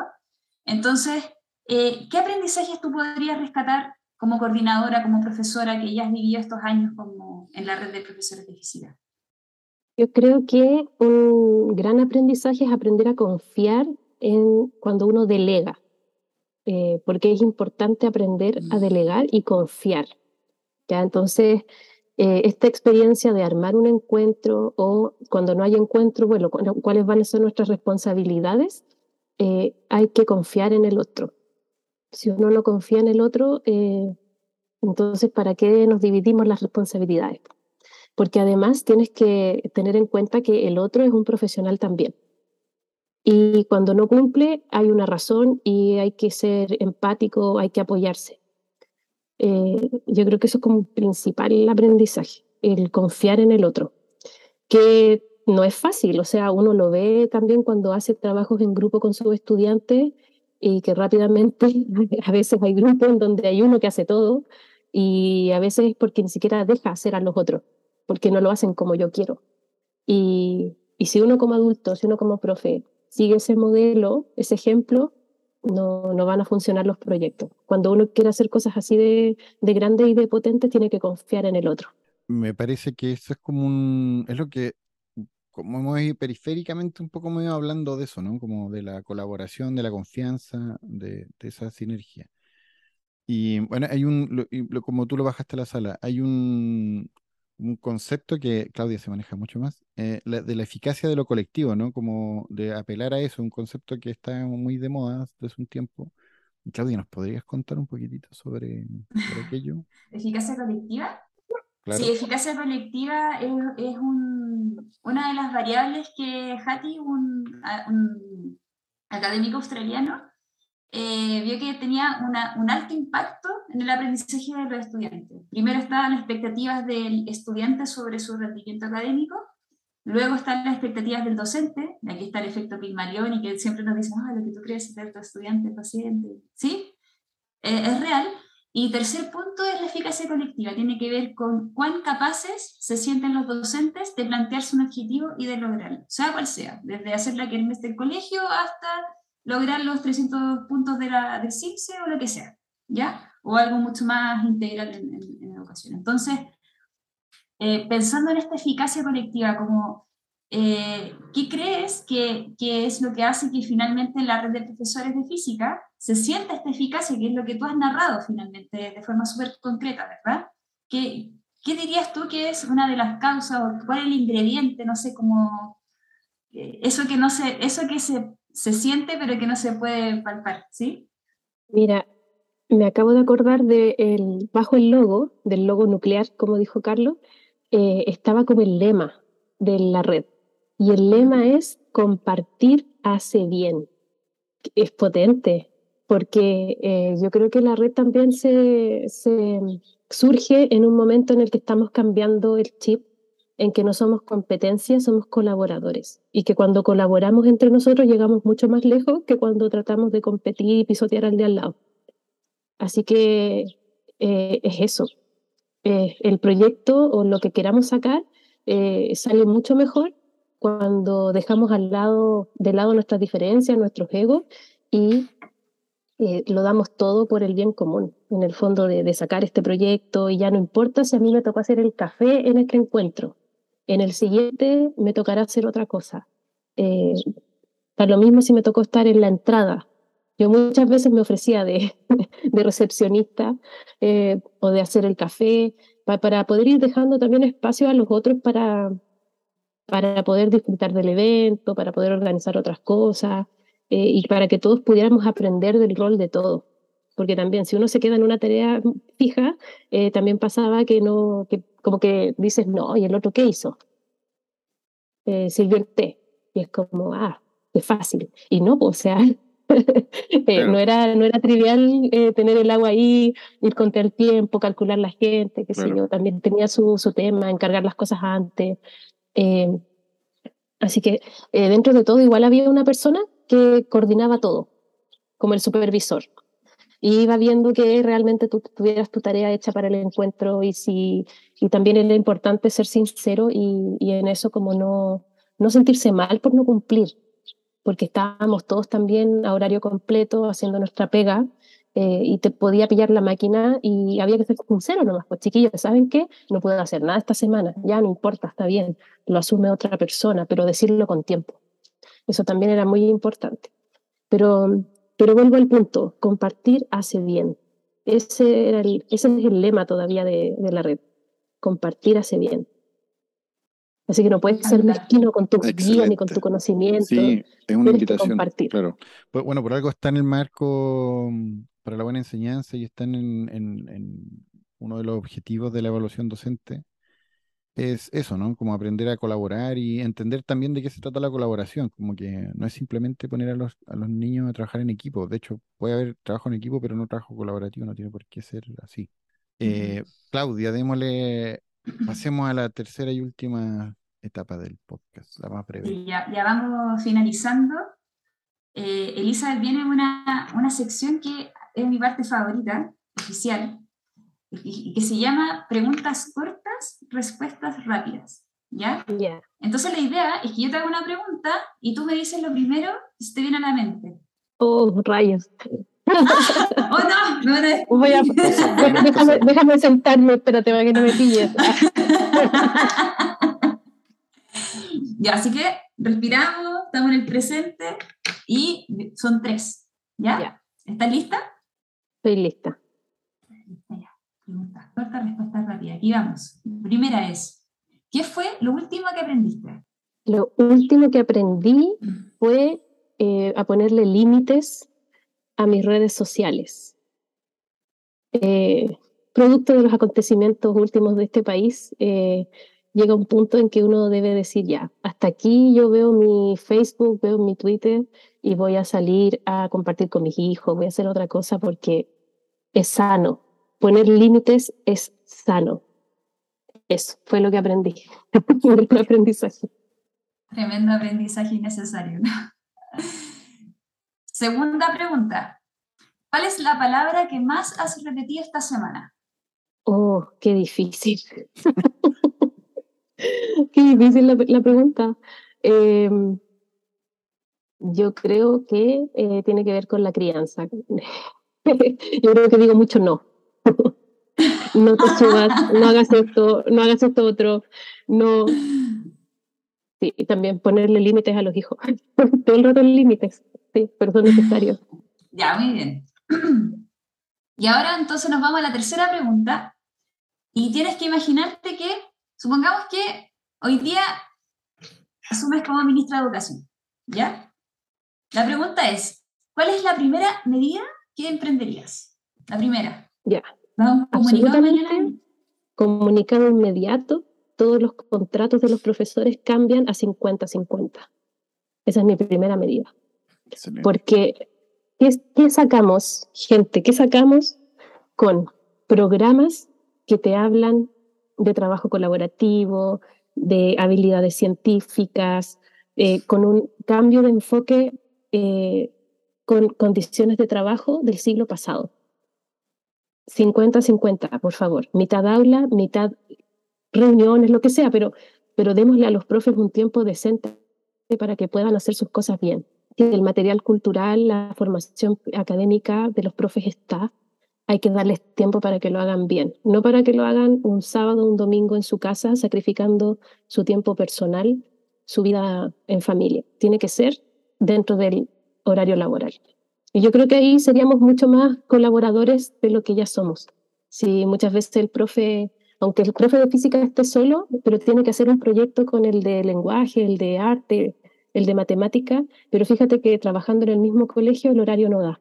Entonces, eh, ¿qué aprendizajes tú podrías rescatar como coordinadora, como profesora, que ya has vivido estos años como en la red de profesores de física? Yo creo que un gran aprendizaje es aprender a confiar en cuando uno delega, eh, porque es importante aprender a mm. delegar y confiar. ¿ya? Entonces, eh, esta experiencia de armar un encuentro o cuando no hay encuentro, bueno, cuáles van a ser nuestras responsabilidades, eh, hay que confiar en el otro. Si uno no confía en el otro, entonces, ¿para qué nos dividimos las responsabilidades? porque además tienes que tener en cuenta que el otro es un profesional también. Y cuando no cumple, hay una razón y hay que ser empático, hay que apoyarse. Eh, yo creo que eso es como principal aprendizaje, el confiar en el otro, que no es fácil, o sea, uno lo ve también cuando hace trabajos en grupo con sus estudiantes y que rápidamente a veces hay grupos en donde hay uno que hace todo y a veces es porque ni siquiera deja hacer a los otros porque no lo hacen como yo quiero. Y, y si uno como adulto, si uno como profe sigue ese modelo, ese ejemplo, no, no van a funcionar los proyectos. Cuando uno quiere hacer cosas así de, de grandes y de potentes, tiene que confiar en el otro. Me parece que eso es como un, es lo que, como hemos periféricamente un poco me ido hablando de eso, ¿no? Como de la colaboración, de la confianza, de, de esa sinergia. Y bueno, hay un, como tú lo bajaste a la sala, hay un, un concepto que Claudia se maneja mucho más, eh, de la eficacia de lo colectivo, ¿no? Como de apelar a eso, un concepto que está muy de moda desde un tiempo. Claudia, ¿nos podrías contar un poquitito sobre, aquello? ¿Eficacia colectiva? Sí, eficacia colectiva es, es un, una de las variables que Hattie, un, un académico australiano, eh, vio que tenía un alto impacto en el aprendizaje de los estudiantes. Primero estaban las expectativas del estudiante sobre su rendimiento académico, luego están las expectativas del docente, aquí está el efecto Pigmalión y que siempre nos dicen, ah, lo que tú crees ser tu estudiante, paciente, ¿sí? Eh, es real. Y tercer punto es la eficacia colectiva, tiene que ver con cuán capaces se sienten los docentes de plantearse un objetivo y de lograrlo, sea cual sea, desde hacer la que del colegio hasta lograr los 300 puntos de la, del CIPSE o lo que sea, ¿ya? O algo mucho más integral en, en, educación. Entonces, eh, pensando en esta eficacia colectiva, como, eh, ¿qué crees que, que, es lo que hace que finalmente en la red de profesores de física se sienta esta eficacia, que es lo que tú has narrado finalmente de forma súper concreta, ¿verdad? ¿Qué, ¿Qué dirías tú que es una de las causas o cuál es el ingrediente, no sé, como eh, eso que no se, eso que se se siente pero que no se puede palpar, ¿sí? Mira, me acabo de acordar de el, bajo el logo, del logo nuclear, como dijo Carlos, eh, estaba como el lema de la red. Y el lema es compartir hace bien. Es potente, porque eh, yo creo que la red también se, se surge en un momento en el que estamos cambiando el chip en que no somos competencia, somos colaboradores. Y que cuando colaboramos entre nosotros llegamos mucho más lejos que cuando tratamos de competir y pisotear al de al lado. Así que eh, es eso. Eh, el proyecto o lo que queramos sacar eh, sale mucho mejor cuando dejamos al lado, de lado nuestras diferencias, nuestros egos y lo damos todo por el bien común, en el fondo de, de, sacar este proyecto y ya no importa si a mí me tocó hacer el café en este encuentro, en el siguiente me tocará hacer otra cosa. Eh, lo mismo si me tocó estar en la entrada. Yo muchas veces me ofrecía de, de recepcionista eh, o de hacer el café para poder ir dejando también espacio a los otros para, para poder disfrutar del evento, para poder organizar otras cosas eh, y para que todos pudiéramos aprender del rol de todos. Porque también si uno se queda en una tarea fija, eh, también pasaba que no, que como que dices, no, ¿y el otro qué hizo? Eh, sirvió el té. Y es como, ah, qué fácil. Y no, pues, o sea, eh, no, era, no era trivial eh, tener el agua ahí, ir contra el tiempo, calcular la gente, qué sé yo. También tenía su, su tema, encargar las cosas antes. así que dentro de todo, igual había una persona que coordinaba todo, como el supervisor y iba viendo que realmente tú tuvieras tu tarea hecha para el encuentro y si y también era importante ser sincero y, y, en eso como no, no sentirse mal por no cumplir, porque estábamos todos también a horario completo haciendo nuestra pega eh, y te podía pillar la máquina y había que ser sincero nomás, pues chiquillos, ¿saben qué? No puedo hacer nada esta semana, ya no importa, está bien, lo asume otra persona, pero decirlo con tiempo. Eso también era muy importante. Pero, pero vuelvo al punto, compartir hace bien. Ese, era el, ese es el lema todavía de, de la red, compartir hace bien. Así que no puedes ser mezquino con tu guía ni con tu conocimiento. Sí, es una invitación. Compartir. Claro. Pues, bueno, por algo está en el marco mm, para la buena enseñanza y están en, en, uno de los objetivos de la evaluación docente. Es eso, ¿no? Como aprender a colaborar y entender también de qué se trata la colaboración. Como que no es simplemente poner a los, a los niños a trabajar en equipo. De hecho, puede haber trabajo en equipo, pero no trabajo colaborativo, no tiene por qué ser así. Eh, Claudia, démosle Pasemos a la tercera y última etapa del podcast, la más breve. ya, ya, vamos finalizando. Eh, Elizabeth viene una, una sección que es mi parte favorita, oficial, y que se llama Preguntas cortas, respuestas rápidas. ¿Ya? Entonces la idea es que yo te hago una pregunta y tú me dices lo primero que se te viene a la mente. Oh, rayos. oh, no, no, no. Voy a, déjame, déjame, sentarme, espérate para que no me pilles. ya, así que respiramos, estamos en el presente y son tres. ¿Ya? ya. ¿Estás lista? Estoy lista. Ya. Pregunta corta, respuesta rápida. Aquí vamos. Primera es, ¿qué fue lo último que aprendiste? Lo último que aprendí fue eh, a ponerle límites a mis redes sociales. Eh, producto de los acontecimientos últimos de este país, eh, llega un punto en que uno debe decir ya, hasta aquí yo veo mi Facebook, veo mi Twitter y voy a salir a compartir con mis hijos, voy a hacer otra cosa porque es sano. Poner límites es sano. Eso fue lo que aprendí. aprendizaje. Tremendo aprendizaje necesario. Segunda pregunta. ¿Cuál es la palabra que más has repetido esta semana? Oh, qué difícil. qué difícil la, pregunta. Em, yo creo que eh, tiene que ver con la crianza. yo creo que digo mucho no. No te subas, no hagas esto, no hagas esto otro, no. Sí, y también ponerle límites a los hijos. Todo el rato límites sí, pero son necesarios. Ya, muy bien. Y ahora entonces nos vamos a la tercera pregunta. Y tienes que imaginarte que, supongamos que hoy día asumes como ministra de Educación, ¿ya? La pregunta es, ¿cuál es la primera medida que emprenderías? La primera. Ya. Comunicado Comunicado inmediato, todos los contratos de los profesores cambian a 50-50. Esa es mi primera medida. Porque, ¿qué, sacamos, gente? ¿Qué sacamos con programas que te hablan de trabajo colaborativo, de habilidades científicas, eh, con un cambio de enfoque eh, con condiciones de trabajo del siglo pasado? 50-50, por favor. Mitad aula, mitad reuniones, lo que sea, pero, pero démosle a los profes un tiempo decente para que puedan hacer sus cosas bien el material cultural, la formación académica de los profes está, hay que darles tiempo para que lo hagan bien, no para que lo hagan un sábado, un domingo en su casa, sacrificando su tiempo personal, su vida en familia. Tiene que ser dentro del horario laboral. Y yo creo que ahí seríamos mucho más colaboradores de lo que ya somos. Si muchas veces el profe, aunque el profe de física esté solo, pero tiene que hacer un proyecto con el de lenguaje, el de arte, el de matemática, pero fíjate que trabajando en el mismo colegio el horario no da.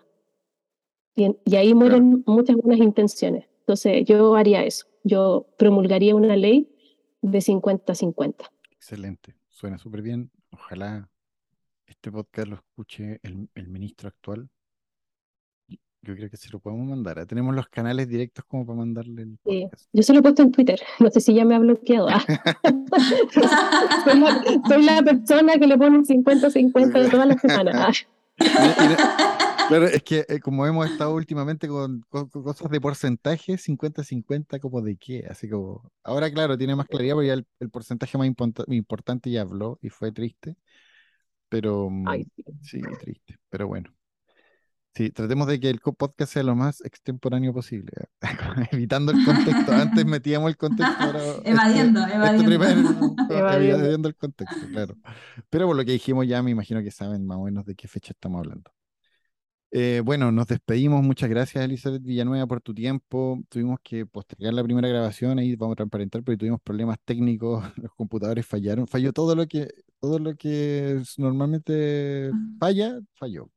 Y, ahí mueren muchas buenas intenciones. Entonces yo haría eso. Yo promulgaría una ley de 50-50. Excelente. Suena súper bien. Ojalá este podcast lo escuche el, el ministro actual yo creo que sí lo podemos mandar. ¿eh? Tenemos los canales directos como para mandarle el podcast. Yo se lo he puesto en Twitter. No sé si ya me ha bloqueado. Ah. soy, la, persona que le pone 50-50 de todas las semanas. Claro, es que eh, como hemos estado últimamente con, cosas de porcentaje, 50-50, como de qué, así como, ahora claro, tiene más claridad porque ya el, porcentaje más importante ya habló y fue triste, pero mm, sí, triste, pero bueno. Sí, tratemos de que el podcast sea lo más extemporáneo posible, evitando el contexto. Antes metíamos el contexto, ahora evadiendo, evadiendo. evadiendo el contexto, claro. Pero por lo que dijimos ya me imagino que saben más o menos de qué fecha estamos hablando. Eh, bueno, nos despedimos. Muchas gracias, Elizabeth Villanueva, por tu tiempo. Tuvimos que postergar la primera grabación, ahí vamos a transparentar, porque tuvimos problemas técnicos, los computadores fallaron, falló todo lo que, todo lo que normalmente falla, falló.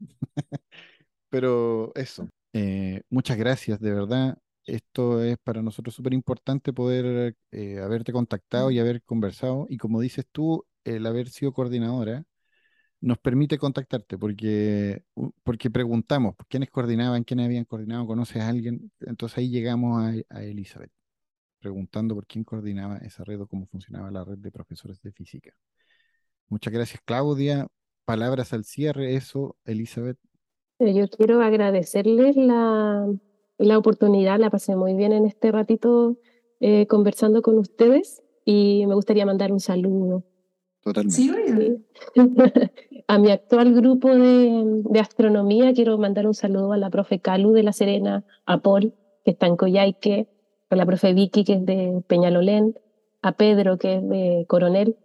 Pero eso, eh, muchas gracias, de verdad. Esto es para nosotros súper importante poder eh, haberte contactado y haber conversado. Y como dices tú, el haber sido coordinadora nos permite contactarte porque, porque preguntamos quiénes coordinaban, quiénes habían coordinado, conoces a alguien. Entonces ahí llegamos a, a Elizabeth, preguntando por quién coordinaba esa red o cómo funcionaba la red de profesores de física. Muchas gracias, Claudia. Palabras al cierre, eso, Elizabeth. Yo quiero agradecerles la, la oportunidad, la pasé muy bien en este ratito eh, conversando con ustedes y me gustaría mandar un saludo. Totalmente. Sí, a mi actual grupo de, de, astronomía quiero mandar un saludo a la profe Calu de La Serena, a Paul, que está en Coyhaique, a la profe Vicky, que es de Peñalolén, a Pedro, que es de Coronel,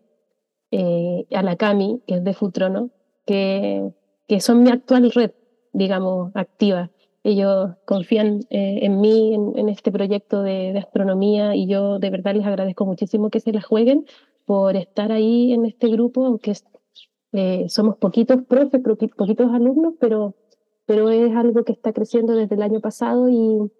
eh, a la Cami, que es de Futrono, que, que son mi actual red digamos, activa. Ellos confían eh, en mí, en, este proyecto de, astronomía, y yo de verdad les agradezco muchísimo que se la jueguen por estar ahí en este grupo, aunque eh, somos poquitos profes, poquitos alumnos, pero, pero es algo que está creciendo desde el año pasado y,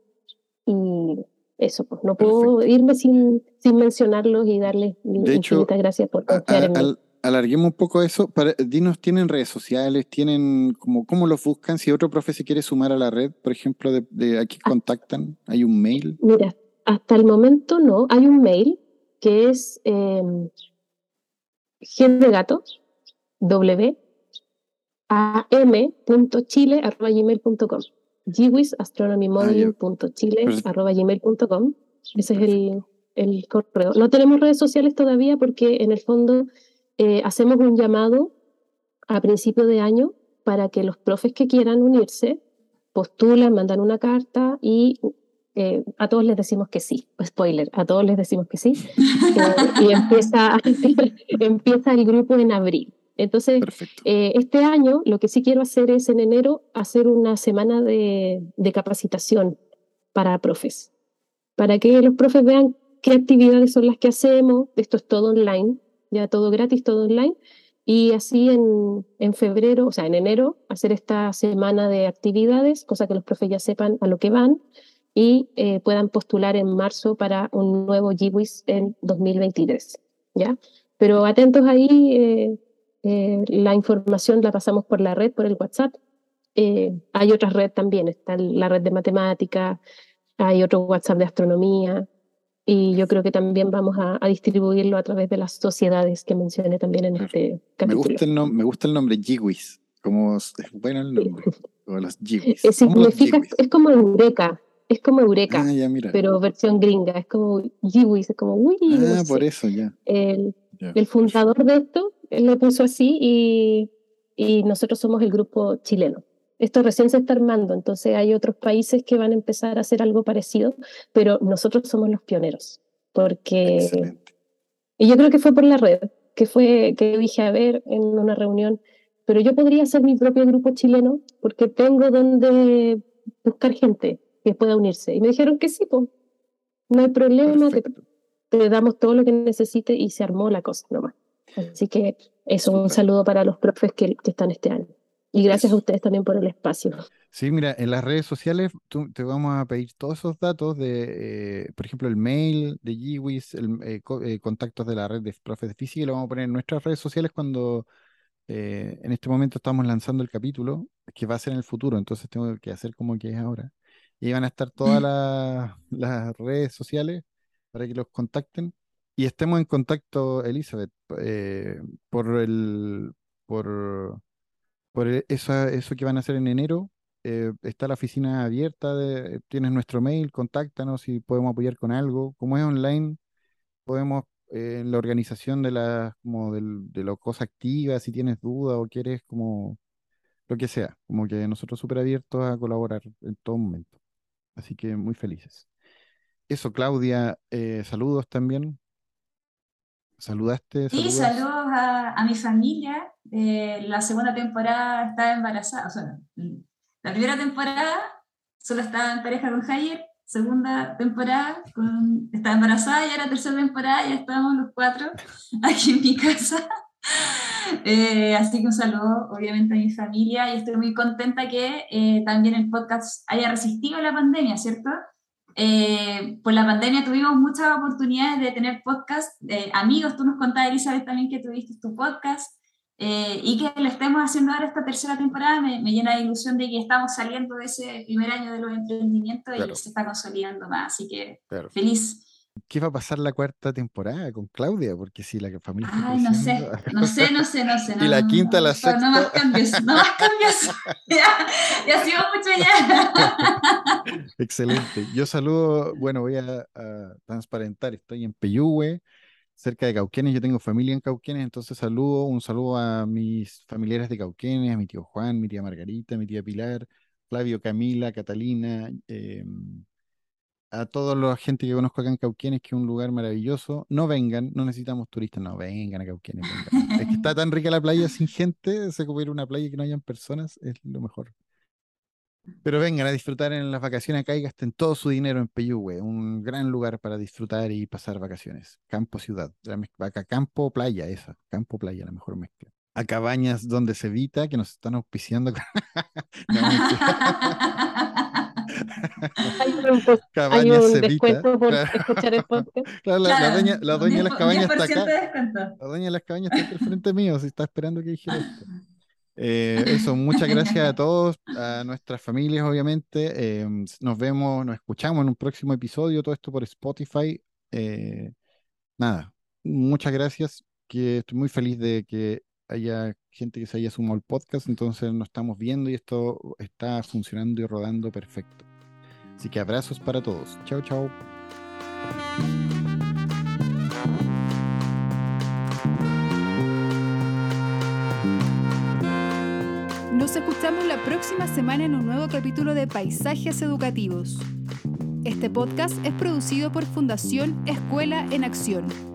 y eso, pues no puedo irme sin, sin mencionarlos y darles infinitas gracias por confiar en mí alarguemos un poco eso. Para, dinos, ¿tienen redes sociales? ¿Tienen como cómo los buscan? Si otro profe se quiere sumar a la red, por ejemplo, de, de aquí ah. contactan, ¿hay un mail? Mira, hasta el momento no. Hay un mail que es eh, de gato, w am.chile.gmail.com gmail.com Ese es el, el correo. No tenemos redes sociales todavía porque en el fondo eh, hacemos un llamado a principio de año para que los profes que quieran unirse postulan, mandan una carta y eh, a todos les decimos que sí. Spoiler, a todos les decimos que sí. Eh, y empieza, empieza el grupo en abril. Entonces, este año lo que sí quiero hacer es en enero hacer una semana de, de capacitación para profes, para que los profes vean qué actividades son las que hacemos. Esto es todo online ya todo gratis, todo online. Y así en, en, febrero, o sea, en enero, hacer esta semana de actividades, cosa que los profes ya sepan a lo que van y eh, puedan postular en marzo para un nuevo GWIS en 2023. ¿ya? Pero atentos ahí, eh, eh, la información la pasamos por la red, por el WhatsApp. hay otras redes también, está la red de matemática, hay otro WhatsApp de astronomía, y yo creo que también vamos a, distribuirlo a través de las sociedades que mencioné también en este capítulo. Me gusta el, me gusta el nombre Jiwis, como es bueno el nombre, como los Jiwis. Es, es como Eureka, es como Eureka, ah, pero versión gringa, es como Jiwis, es como uy. Ah, por eso, ya. El, el fundador de esto él lo puso así y, y nosotros somos el grupo chileno esto recién se está armando, entonces hay otros países que van a empezar a hacer algo parecido, pero nosotros somos los pioneros, porque... Y yo creo que fue por la red, que fue que dije, a ver, en una reunión, pero yo podría hacer mi propio grupo chileno porque tengo donde buscar gente que pueda unirse. Y me dijeron que sí, pues, no hay problema, te, damos todo lo que necesite y se armó la cosa nomás. Así que eso, un saludo para los profes que están este año. Y gracias a ustedes también por el espacio. Sí, mira, en las redes sociales te vamos a pedir todos esos datos de, eh, por ejemplo, el mail de GWIS, el, eh, eh, contactos de la red de profes de física, y lo vamos a poner en nuestras redes sociales cuando en este momento estamos lanzando el capítulo, que va a ser en el futuro, entonces tengo que hacer como que es ahora. Y van a estar todas las redes sociales para que los contacten y estemos en contacto, Elizabeth, por el... por por e, eso, eso que van a hacer en enero. Eh, está la oficina abierta, de, tienes nuestro mail, contáctanos si podemos apoyar con algo. Como es online, podemos eh, en la organización de las como de las cosas activas, si tienes dudas o quieres como lo que sea, como que nosotros súper abiertos a colaborar en todo momento. Así que muy felices. Eso, Claudia, eh, saludos también. ¿Saludaste? Sí, saludos a, mi familia. Eh, la segunda temporada estaba embarazada. O sea, la primera temporada solo estaba en pareja con Jair. Segunda temporada con, estaba embarazada y ahora tercera temporada ya estábamos los cuatro aquí en mi casa. Eh, así que un saludo obviamente a mi familia y estoy muy contenta que eh, también el podcast haya resistido la pandemia, ¿cierto? Eh, por la pandemia tuvimos muchas oportunidades de tener podcast, amigos, tú nos contabas Elizabeth también que tuviste tu podcast y que lo estemos haciendo ahora esta tercera temporada. Me, llena de ilusión de que estamos saliendo de ese primer año de los emprendimientos y se está consolidando más, así que feliz ¿Qué va a pasar la cuarta temporada con Claudia? Porque si la familia Ay, no sé, no sé, no sé, no sé. y la quinta, la sexta. No más cambios, no más cambios. ya, ya ha sido mucho ya. Excelente. Yo saludo, bueno, voy a, transparentar, estoy en Peyúgue, cerca de Cauquenes, yo tengo familia en Cauquenes, entonces saludo, un saludo a mis familiares de Cauquenes, a mi tío Juan, mi tía Margarita, mi tía Pilar, Flavio, Camila, Catalina, eh, a toda la gente que conozco acá en Cauquienes, que es un lugar maravilloso. No vengan, no necesitamos turistas, no vengan a Cauquienes. es que está tan rica la playa sin gente, se ir una playa que no hayan personas, es lo mejor. Pero vengan a disfrutar en las vacaciones acá y gasten todo su dinero en Peyúgue, un gran lugar para disfrutar y pasar vacaciones. Campo, ciudad. Acá, campo, playa, esa. Campo, playa, la mejor mezcla. A cabañas donde se evita, que nos están auspiciando. hay un, descuento por escuchar el podcast. Claro, la, dueña, la dueña de las cabañas está acá. La dueña de las cabañas está aquí al frente mío, si está esperando que dijera esto. Eh, eso, muchas gracias a todos, a nuestras familias, obviamente. Eh, nos vemos, nos escuchamos en un próximo episodio, todo esto por Spotify. Eh, nada, muchas gracias, que estoy muy feliz de que haya gente que se haya sumado al podcast, entonces nos estamos viendo y esto está funcionando y rodando perfecto. Así que abrazos para todos. Chao, chao. Nos escuchamos la próxima semana en un nuevo capítulo de Paisajes Educativos. Este podcast es producido por Fundación Escuela en Acción